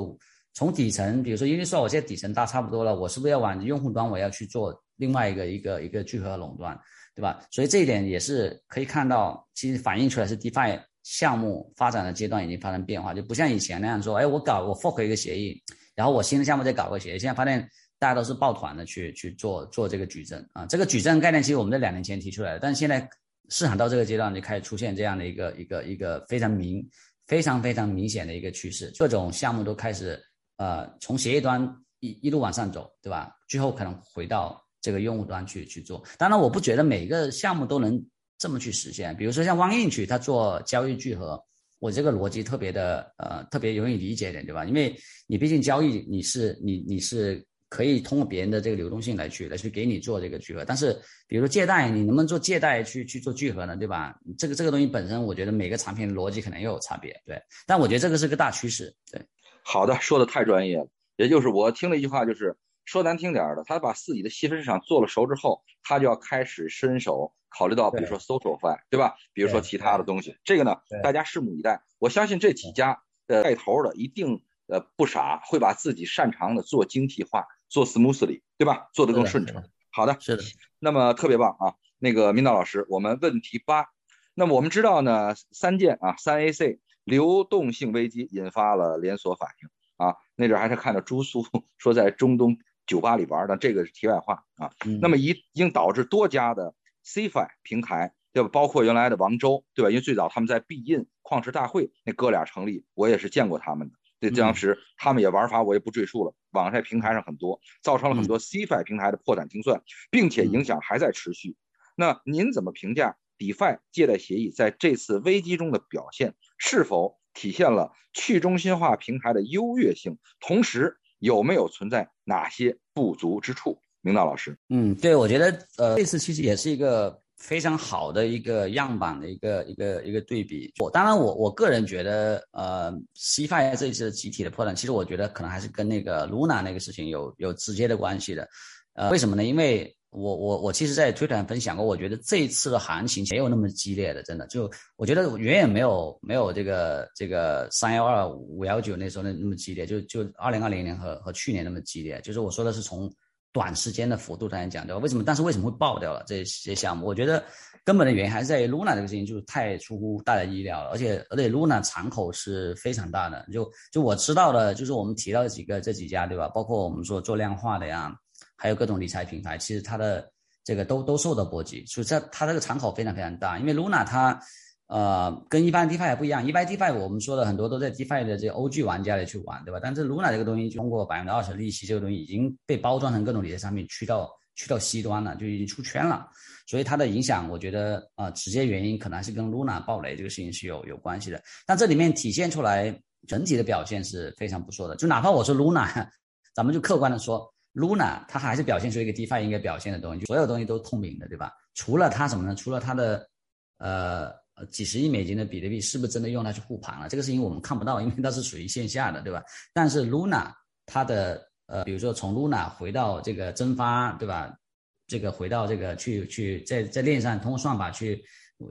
从底层，比如说，因为说我现在底层大差不多了，我是不是要往用户端我要去做另外一个一个一个聚合垄断？对吧？所以这一点也是可以看到，其实反映出来是 DeFi 项目发展的阶段已经发生变化，就不像以前那样说，哎，我搞我 fork 一个协议，然后我新的项目再搞个协议。现在发现大家都是抱团的去去做做这个矩阵啊。这个矩阵概念其实我们在两年前提出来的，但是现在市场到这个阶段就开始出现这样的一个一个一个非常明非常非常明显的一个趋势，各种项目都开始呃从协议端一一路往上走，对吧？最后可能回到。这个用户端去去做，当然我不觉得每个项目都能这么去实现。比如说像汪印去，他做交易聚合，我这个逻辑特别的呃特别容易理解一点，对吧？因为你毕竟交易你是你你是可以通过别人的这个流动性来去来去给你做这个聚合，但是比如说借贷，你能不能做借贷去去做聚合呢？对吧？这个这个东西本身，我觉得每个产品的逻辑可能又有差别，对。但我觉得这个是个大趋势，对。
好的，说的太专业了，也就是我听了一句话，就是。说难听点的，他把自己的细分市场做了熟之后，他就要开始伸手考虑到，比如说 social fi，对吧？比如说其他的东西，这个呢，大家拭目以待。我相信这几家呃带头的一定呃不傻，会把自己擅长的做精细化，做 smoothly，对吧？做得更顺畅。好的，
是的。
那么特别棒啊，那个明道老师，我们问题八。那么我们知道呢，三件啊，三 AC 流动性危机引发了连锁反应啊。那阵还是看到朱苏 说在中东。酒吧里玩的这个是题外话啊，那么已已经导致多家的 CFI 平台，对吧？包括原来的王州，对吧？因为最早他们在必印矿池大会那哥俩成立，我也是见过他们的。对，当时他们也玩法，我也不赘述了。网上平台上很多，造成了很多 CFI 平台的破产清算，并且影响还在持续。那您怎么评价 DeFi 借贷协议在这次危机中的表现？是否体现了去中心化平台的优越性？同时，有没有存在哪些不足之处？明道老师，
嗯，对，我觉得呃，这次其实也是一个非常好的一个样板的一个一个一个对比。我当然，我我个人觉得，呃，CFI 这次集体的破产，其实我觉得可能还是跟那个 Luna 那个事情有有直接的关系的。呃，为什么呢？因为我我我其实，在推特上分享过，我觉得这一次的行情没有那么激烈的，真的就我觉得远远没有没有这个这个三幺二五幺九那时候那那么激烈，就就二零二零年和和去年那么激烈。就是我说的是从短时间的幅度上来讲，对吧？为什么？但是为什么会爆掉了这些项目？我觉得根本的原因还是在于 Luna 这个事情，就是太出乎大家意料了，而且而且 Luna 敞口是非常大的。就就我知道的，就是我们提到几个这几家，对吧？包括我们说做量化的呀。还有各种理财平台，其实它的这个都都受到波及，所以这它这个敞口非常非常大。因为 Luna 它呃跟一般 DeFi 不一样，一般 DeFi 我们说的很多都在 DeFi 的这个 OG 玩家里去玩，对吧？但是 Luna 这个东西通过百分之二十利息这个东西已经被包装成各种理财产品，去到去到 C 端了，就已经出圈了。所以它的影响，我觉得啊，直接原因可能还是跟 Luna 暴雷这个事情是有有关系的。但这里面体现出来整体的表现是非常不错的。就哪怕我说 Luna，咱们就客观的说。Luna 它还是表现出一个 DeFi 应该表现的东西，就所有东西都透明的，对吧？除了它什么呢？除了它的呃几十亿美金的比特币是不是真的用它去护盘了？这个事情我们看不到，因为它是属于线下的，对吧？但是 Luna 它的呃，比如说从 Luna 回到这个蒸发，对吧？这个回到这个去去在在链上通过算法去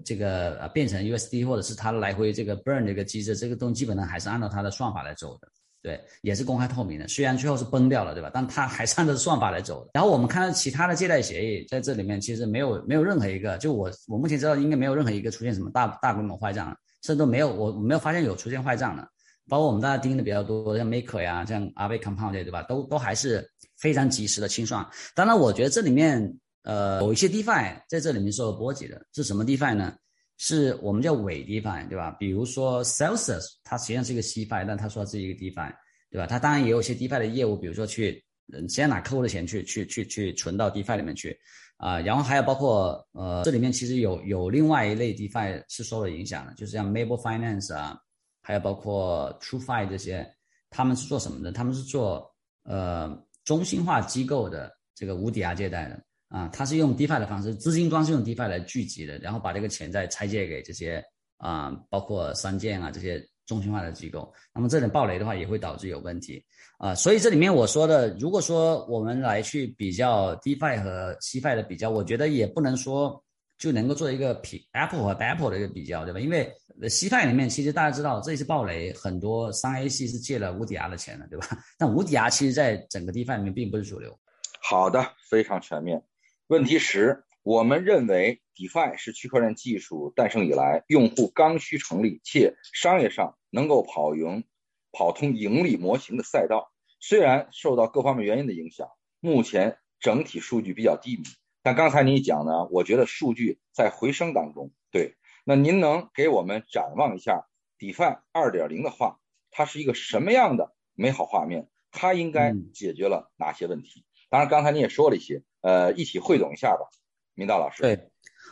这个呃变成 USD，或者是它来回这个 burn 这个机制，这个东西基本上还是按照它的算法来走的。对，也是公开透明的。虽然最后是崩掉了，对吧？但它还是按照算法来走的。然后我们看到其他的借贷协议在这里面，其实没有没有任何一个，就我我目前知道应该没有任何一个出现什么大大规模坏账，甚至都没有我没有发现有出现坏账的。包括我们大家盯的比较多，像 Maker 呀，像 Aave Compound 对吧？都都还是非常及时的清算。当然，我觉得这里面呃有一些 DeFi 在这里面受了波及的，是什么 DeFi 呢？是我们叫伪 DeFi，对吧？比如说 Celsius，它实际上是一个 Cfi，但它说是一个 DeFi，对吧？它当然也有一些 DeFi 的业务，比如说去嗯先拿客户的钱去去去去存到 DeFi 里面去啊。然后还有包括呃，这里面其实有有另外一类 DeFi 是受了影响的，就是像 Mable Finance 啊。还有包括 TrueFi 这些，他们是做什么的？他们是做呃中心化机构的这个无抵押借贷的啊，它是用 DeFi 的方式，资金端是用 DeFi 来聚集的，然后把这个钱再拆借给这些啊，包括三建啊这些中心化的机构。那么这种暴雷的话，也会导致有问题啊。所以这里面我说的，如果说我们来去比较 DeFi 和 Cfi 的比较，我觉得也不能说。就能够做一个比 Apple 和 Apple 的一个比较，对吧？因为 Cfi 里面其实大家知道，这一次暴雷，很多三 A 系是借了无抵押的钱的，对吧？但无抵押其实在整个 DeFi 里面并不是主流。
好的，非常全面。问题十，我们认为 DeFi 是区块链技术诞生以来用户刚需成立且商业上能够跑赢、跑通盈利模型的赛道。虽然受到各方面原因的影响，目前整体数据比较低迷。但刚才你讲呢，我觉得数据在回升当中。对，那您能给我们展望一下 DeFi 二点零的话，它是一个什么样的美好画面？它应该解决了哪些问题？当然，刚才你也说了一些，呃，一起汇总一下吧，明道老师。
对。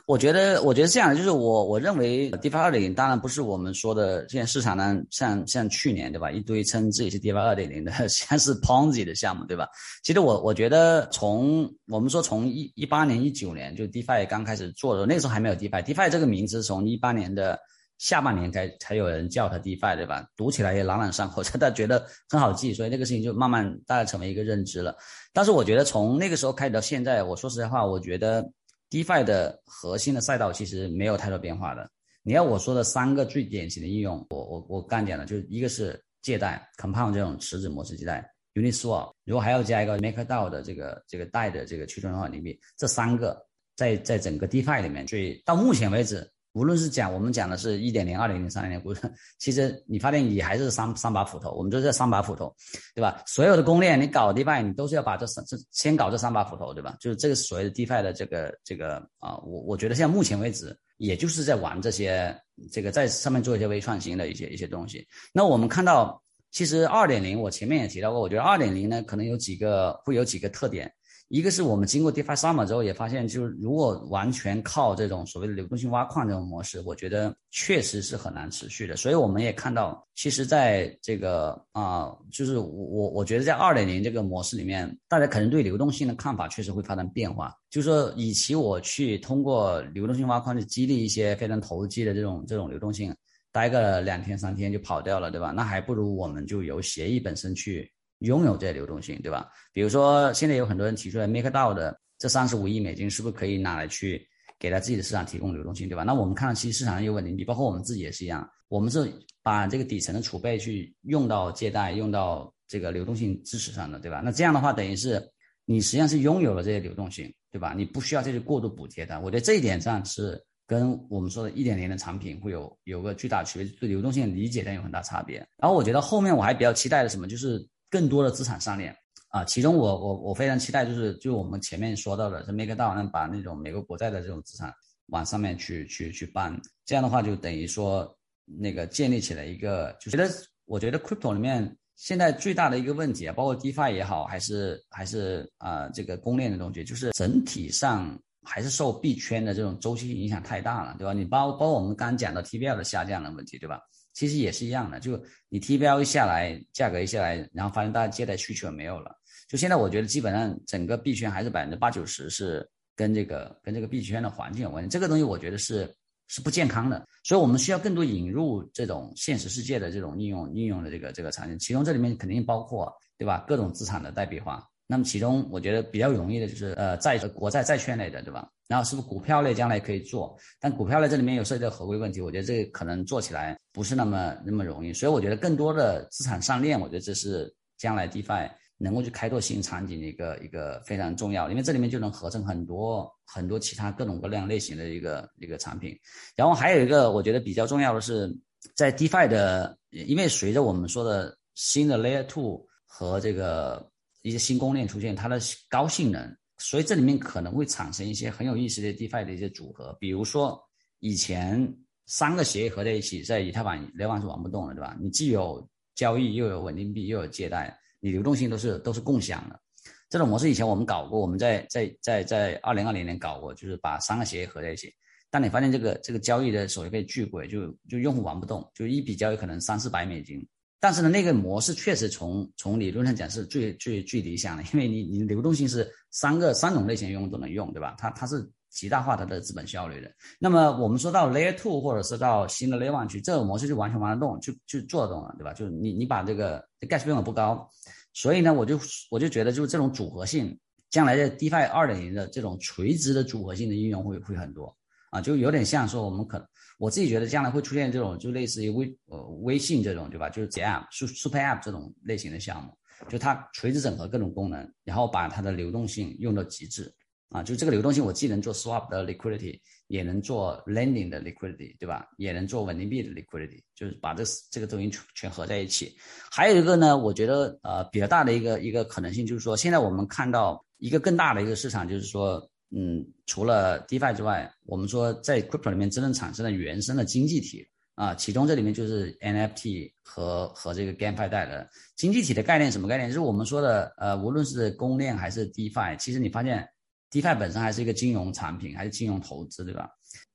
我觉得，我觉得这样的就是我我认为，DeFi 二点零当然不是我们说的现在市场呢，像像去年对吧，一堆称自己是 DeFi 二点零的，像是 Ponzi 的项目对吧？其实我我觉得从我们说从一一八年一九年就 DeFi 刚开始做的那个时候还没有 DeFi，DeFi 这个名字从一八年的下半年才才有人叫它 DeFi 对吧？读起来也朗朗上口，大家觉得很好记，所以那个事情就慢慢大家成为一个认知了。但是我觉得从那个时候开始到现在，我说实在话，我觉得。DeFi 的核心的赛道其实没有太多变化的。你要我说的三个最典型的应用，我我我刚讲了，就一个是借贷，Compound 这种池子模式借贷，Uniswap，如果还要加一个 MakerDAO 的这个这个贷的这个去中心化领币，这三个在在整个 DeFi 里面，最到目前为止。无论是讲我们讲的是一点零、二点零、三点零，其实你发现也还是三三把斧头，我们就是这三把斧头，对吧？所有的公链你搞 DeFi，你都是要把这三这先搞这三把斧头，对吧？就是这个所谓的 DeFi 的这个这个啊，我我觉得现在目前为止，也就是在玩这些这个在上面做一些微创新的一些一些东西。那我们看到，其实二点零我前面也提到过，我觉得二点零呢可能有几个会有几个特点。一个是我们经过 DeFi Summer 之后也发现，就是如果完全靠这种所谓的流动性挖矿这种模式，我觉得确实是很难持续的。所以我们也看到，其实在这个啊，就是我我觉得在二点零这个模式里面，大家可能对流动性的看法确实会发生变化。就是说，与其我去通过流动性挖矿去激励一些非常投机的这种这种流动性，待个两天三天就跑掉了，对吧？那还不如我们就由协议本身去。拥有这些流动性，对吧？比如说，现在有很多人提出来，MakerDAO 的这三十五亿美金是不是可以拿来去给他自己的市场提供流动性，对吧？那我们看到，其实市场上有稳定币，包括我们自己也是一样，我们是把这个底层的储备去用到借贷、用到这个流动性支持上的，对吧？那这样的话，等于是你实际上是拥有了这些流动性，对吧？你不需要再去过度补贴的。我觉得这一点上是跟我们说的一点零的产品会有有个巨大区别，对流动性理解上有很大差别。然后我觉得后面我还比较期待的什么，就是。更多的资产上链啊，其中我我我非常期待，就是就我们前面说到的，是 MakerDAO 把那种美国国债的这种资产往上面去去去搬，这样的话就等于说那个建立起来一个，就觉得我觉得 Crypto 里面现在最大的一个问题啊，包括 DeFi 也好，还是还是啊这个公链的东西，就是整体上还是受币圈的这种周期影响太大了，对吧？你包包括我们刚讲的 TVL 的下降的问题，对吧？其实也是一样的，就你 T 标一下来，价格一下来，然后发现大家借贷需求没有了。就现在，我觉得基本上整个币圈还是百分之八九十是跟这个跟这个币圈的环境有关系。这个东西我觉得是是不健康的，所以我们需要更多引入这种现实世界的这种应用应用的这个这个场景。其中这里面肯定包括对吧？各种资产的代币化那么其中我觉得比较容易的就是呃债国债债券类的，对吧？然后是不是股票类将来可以做？但股票类这里面有涉及到合规问题，我觉得这个可能做起来不是那么那么容易。所以我觉得更多的资产上链，我觉得这是将来 DeFi 能够去开拓新场景的一个一个非常重要，因为这里面就能合成很多很多其他各种各样类型的一个一个产品。然后还有一个我觉得比较重要的是，在 DeFi 的，因为随着我们说的新的 Layer Two 和这个。一些新公链出现，它的高性能，所以这里面可能会产生一些很有意思的 DeFi 的一些组合。比如说，以前三个协议合在一起，在以太坊联网是玩不动的，对吧？你既有交易，又有稳定币，又有借贷，你流动性都是都是共享的。这种模式以前我们搞过，我们在在在在二零二零年搞过，就是把三个协议合在一起。但你发现这个这个交易的手续费巨贵，就就用户玩不动，就一笔交易可能三四百美金。但是呢，那个模式确实从从理论上讲是最最最理想的，因为你你流动性是三个三种类型用都能用，对吧？它它是极大化它的资本效率的。那么我们说到 Layer Two 或者是到新的 Layer One 去，这种模式就完全玩得动，就就做得动了，对吧？就是你你把这个 gas 费用不高，所以呢，我就我就觉得就是这种组合性，将来的 DeFi 二点零的这种垂直的组合性的应用会会很多啊，就有点像说我们可。我自己觉得将来会出现这种，就类似于微呃微信这种，对吧？就是 App、Super App 这种类型的项目，就它垂直整合各种功能，然后把它的流动性用到极致啊！就这个流动性，我既能做 Swap 的 Liquidity，也能做 Lending 的 Liquidity，对吧？也能做稳定币的 Liquidity，就是把这这个东西全合在一起。还有一个呢，我觉得呃比较大的一个一个可能性就是说，现在我们看到一个更大的一个市场，就是说。嗯，除了 DeFi 之外，我们说在 Crypto 里面真正产生的原生的经济体啊，其中这里面就是 NFT 和和这个 GameFi 带的经济体的概念，什么概念？就是我们说的呃，无论是公链还是 DeFi，其实你发现 DeFi 本身还是一个金融产品，还是金融投资，对吧？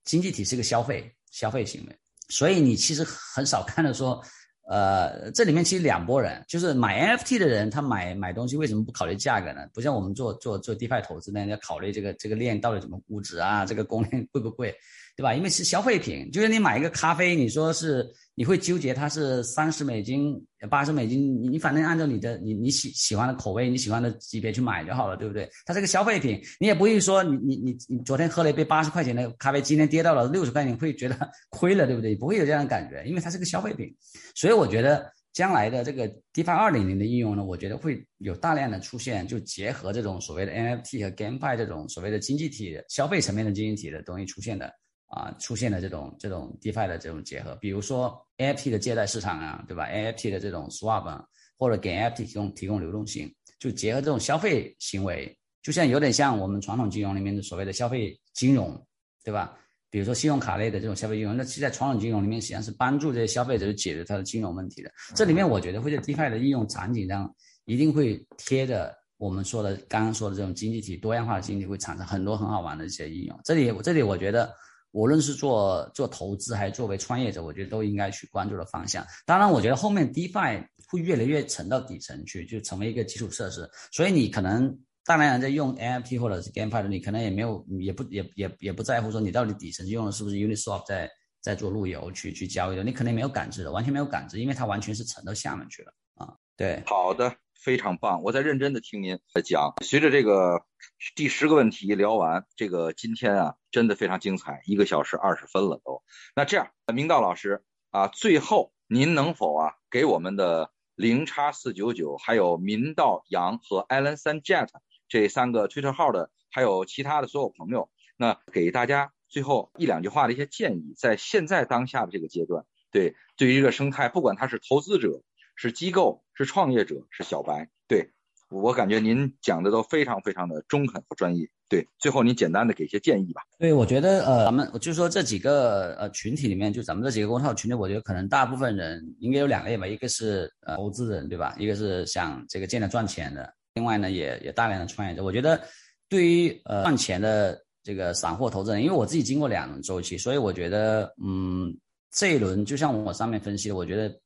经济体是一个消费消费行为，所以你其实很少看到说。呃，这里面其实两拨人，就是买 NFT 的人，他买买东西为什么不考虑价格呢？不像我们做做做 DeFi 投资呢，要考虑这个这个链到底怎么估值啊，这个公链贵不贵？对吧？因为是消费品，就是你买一个咖啡，你说是你会纠结它是三十美金、八十美金，你你反正按照你的你你喜喜欢的口味、你喜欢的级别去买就好了，对不对？它是个消费品，你也不会说你你你你昨天喝了一杯八十块钱的咖啡，今天跌到了六十块钱，会觉得 亏了，对不对？不会有这样的感觉，因为它是个消费品。所以我觉得将来的这个 DeFi 二点零的应用呢，我觉得会有大量的出现，就结合这种所谓的 NFT 和 GameFi 这种所谓的经济体、消费层面的经济体的东西出现的。啊，出现了这种这种 DeFi 的这种结合，比如说 NFT 的借贷市场啊，对吧？NFT 的这种 Swap 啊，或者给 NFT 提供提供流动性，就结合这种消费行为，就像有点像我们传统金融里面的所谓的消费金融，对吧？比如说信用卡类的这种消费金融，那其实在传统金融里面实际上是帮助这些消费者去解决他的金融问题的。这里面我觉得会在 DeFi 的应用场景上，一定会贴着我们说的刚刚说的这种经济体多样化的经济，会产生很多很好玩的一些应用。这里这里我觉得。无论是做做投资还是作为创业者，我觉得都应该去关注的方向。当然，我觉得后面 DeFi 会越来越沉到底层去，就成为一个基础设施。所以你可能大量人在用 NFT 或者是 GameFi 的，你可能也没有，也不也也也不在乎说你到底底层用的是不是 Uniswap 在在做路由去去交易的，你可能没有感知的，完全没有感知，因为它完全是沉到下面去了啊。对，
好的。非常棒，我在认真的听您在讲。随着这个第十个问题聊完，这个今天啊，真的非常精彩，一个小时二十分了都。那这样，明道老师啊，最后您能否啊，给我们的零叉四九九，还有明道杨和 Allen 三 Jet 这三个 Twitter 号的，还有其他的所有朋友，那给大家最后一两句话的一些建议，在现在当下的这个阶段，对，对于这个生态，不管他是投资者。是机构，是创业者，是小白。对我感觉您讲的都非常非常的中肯和专业。对，最后您简单的给一些建议吧。
对，我觉得呃，咱们就说这几个呃群体里面，就咱们这几个公号群体，我觉得可能大部分人应该有两类吧，一个是呃投资人，对吧？一个是想这个见来赚钱的。另外呢，也也大量的创业者。我觉得对于呃赚钱的这个散户投资人，因为我自己经过两轮周期，所以我觉得嗯这一轮就像我上面分析的，我觉得。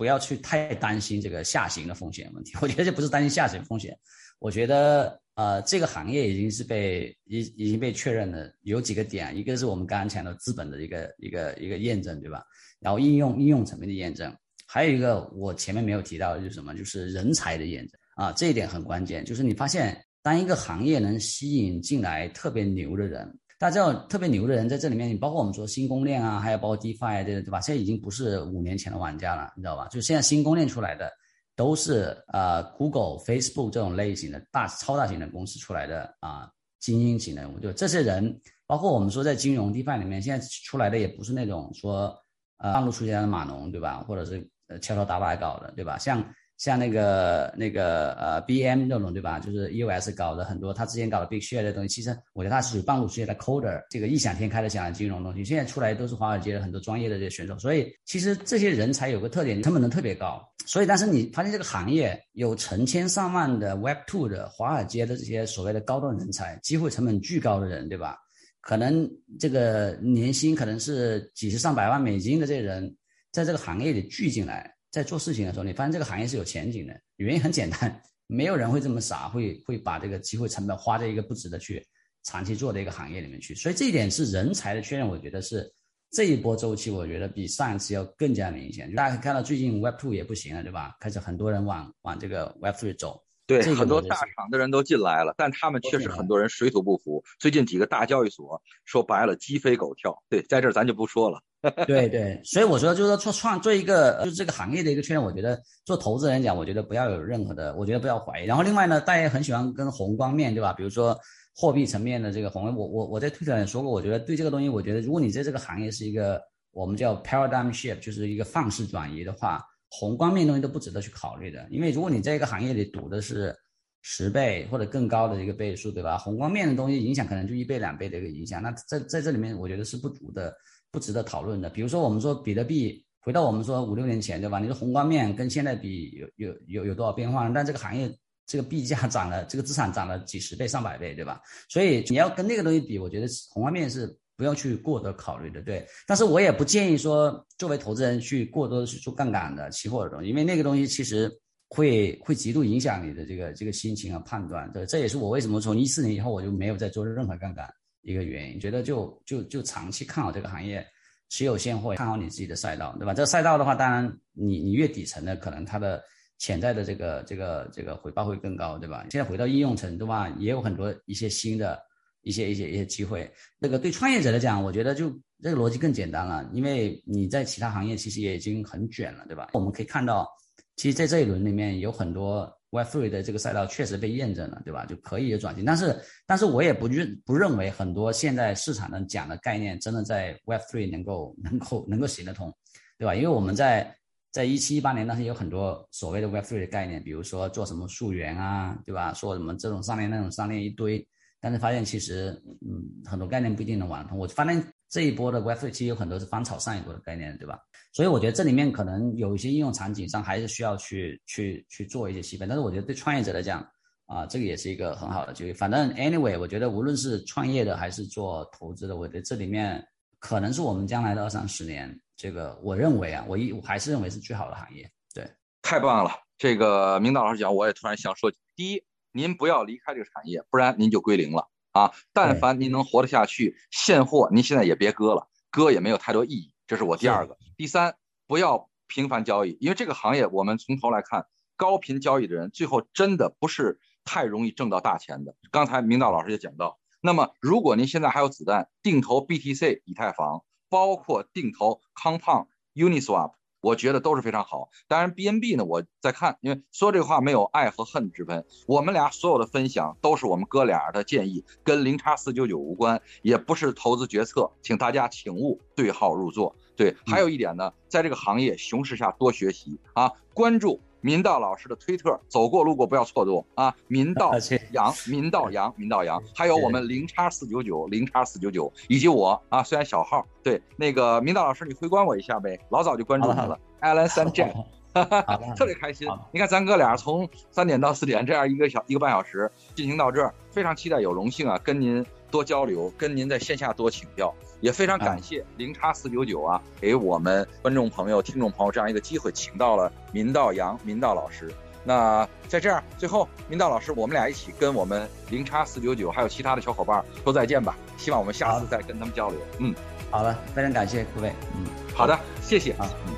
不要去太担心这个下行的风险问题，我觉得这不是担心下行风险，我觉得呃这个行业已经是被已已经被确认了，有几个点，一个是我们刚刚讲的资本的一个一个一个验证，对吧？然后应用应用层面的验证，还有一个我前面没有提到的就是什么，就是人才的验证。啊，这一点很关键。就是你发现，当一个行业能吸引进来特别牛的人，大家知道特别牛的人在这里面，你包括我们说新公链啊，还有包括 DeFi 对对吧？现在已经不是五年前的玩家了，你知道吧？就现在新公链出来的都是呃 Google、Facebook 这种类型的大超大型的公司出来的啊，精英型的，我就这些人，包括我们说在金融 DeFi 里面，现在出来的也不是那种说呃半路出家的码农，对吧？或者是呃敲敲打打搞的，对吧？像。像那个那个呃，B M 那种对吧？就是 E O S 搞的很多，他之前搞的 Big Share 的东西，其实我觉得他是属于半路出现的 Coder，这个异想天开的想金融东西，现在出来都是华尔街的很多专业的这些选手，所以其实这些人才有个特点，成本能特别高。所以，但是你发现这个行业有成千上万的 Web Two 的华尔街的这些所谓的高端人才，机会成本巨高的人，对吧？可能这个年薪可能是几十上百万美金的这些人，在这个行业里聚进来。在做事情的时候，你发现这个行业是有前景的。原因很简单，没有人会这么傻，会会把这个机会成本花在一个不值得去长期做的一个行业里面去。所以这一点是人才的确认，我觉得是这一波周期，我觉得比上一次要更加明显。大家看到，最近 Web Two 也不行了，对吧？开始很多人往往这个 Web Three 走。
对，很多大厂的人都进来了，但他们确实很多人水土不服。最近几个大交易所说白了鸡飞狗跳。对，在这儿咱就不说了。
对对，所以我说就是说创创做一个就是这个行业的一个确认，我觉得做投资人讲，我觉得不要有任何的，我觉得不要怀疑。然后另外呢，大家也很喜欢跟宏观面对吧？比如说货币层面的这个宏观，我我我在推特上说过，我觉得对这个东西，我觉得如果你在这个行业是一个我们叫 paradigm shift，就是一个范式转移的话。宏观面东西都不值得去考虑的，因为如果你在一个行业里赌的是十倍或者更高的一个倍数，对吧？宏观面的东西影响可能就一倍两倍的一个影响，那在在这里面我觉得是不足的，不值得讨论的。比如说我们说比特币，回到我们说五六年前，对吧？你说宏观面跟现在比有有有有多少变化？但这个行业这个币价涨了，这个资产涨了几十倍上百倍，对吧？所以你要跟那个东西比，我觉得宏观面是。不要去过多考虑的，对。但是我也不建议说，作为投资人去过多的去做杠杆的期货的东西，因为那个东西其实会会极度影响你的这个这个心情和判断。对，这也是我为什么从一四年以后我就没有再做任何杠杆一个原因。觉得就就就长期看好这个行业，持有现货，看好你自己的赛道，对吧？这个赛道的话，当然你你越底层的，可能它的潜在的这个这个这个回报会更高，对吧？现在回到应用层，对吧？也有很多一些新的。一些一些一些机会，那个对创业者来讲，我觉得就这个逻辑更简单了，因为你在其他行业其实也已经很卷了，对吧？我们可以看到，其实在这一轮里面有很多 Web3 的这个赛道确实被验证了，对吧？就可以有转型，但是但是我也不认不认为很多现在市场上讲的概念真的在 Web3 能够能够能够行得通，对吧？因为我们在在一七一八年当时有很多所谓的 Web3 的概念，比如说做什么溯源啊，对吧？说什么这种上链那种上链一堆。但是发现其实，嗯，很多概念不一定能玩通。我发现这一波的 Web3 其实有很多是翻炒上一波的概念，对吧？所以我觉得这里面可能有一些应用场景上还是需要去去去做一些细分。但是我觉得对创业者来讲，啊，这个也是一个很好的机会。反正 anyway，我觉得无论是创业的还是做投资的，我觉得这里面可能是我们将来的二三十年，这个我认为啊，我一我还是认为是最好的行业。对，
太棒了。这个明道老师讲，我也突然想说，第一。您不要离开这个产业，不然您就归零了啊！但凡您能活得下去，现货您现在也别割了，割也没有太多意义。这是我第二个。第三，不要频繁交易，因为这个行业我们从头来看，高频交易的人最后真的不是太容易挣到大钱的。刚才明道老师也讲到，那么如果您现在还有子弹，定投 BTC 以太坊，包括定投 Compound Uniswap。我觉得都是非常好。当然，BNB 呢，我在看，因为说这个话没有爱和恨之分。我们俩所有的分享都是我们哥俩的建议，跟零叉四九九无关，也不是投资决策，请大家请勿对号入座。对，还有一点呢，在这个行业熊市下多学习啊，关注。民道老师的推特，走过路过不要错过啊！民道 杨，民道杨，民道杨，还有我们零叉四九九，零叉四九九，以及我啊，虽然小号，对那个民道老师，你回关我一下呗，老早就关注你了，Alan San Jack，特别开心。你看咱哥俩从三点到四点这样一个小一个半小时进行到这儿，非常期待，有荣幸啊，跟您多交流，跟您在线下多请教。也非常感谢零叉四九九啊，给我们观众朋友、听众朋友这样一个机会，请到了民道杨民道老师。那在这儿，最后民道老师，我们俩一起跟我们零叉四九九还有其他的小伙伴说再见吧。希望我们下次再跟他们交流。嗯，
好的，非常感谢各位。嗯，
好的，谢谢啊。
嗯，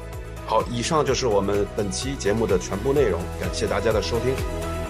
好，以上就是我们本期节目的全部内容，感谢大家的收听。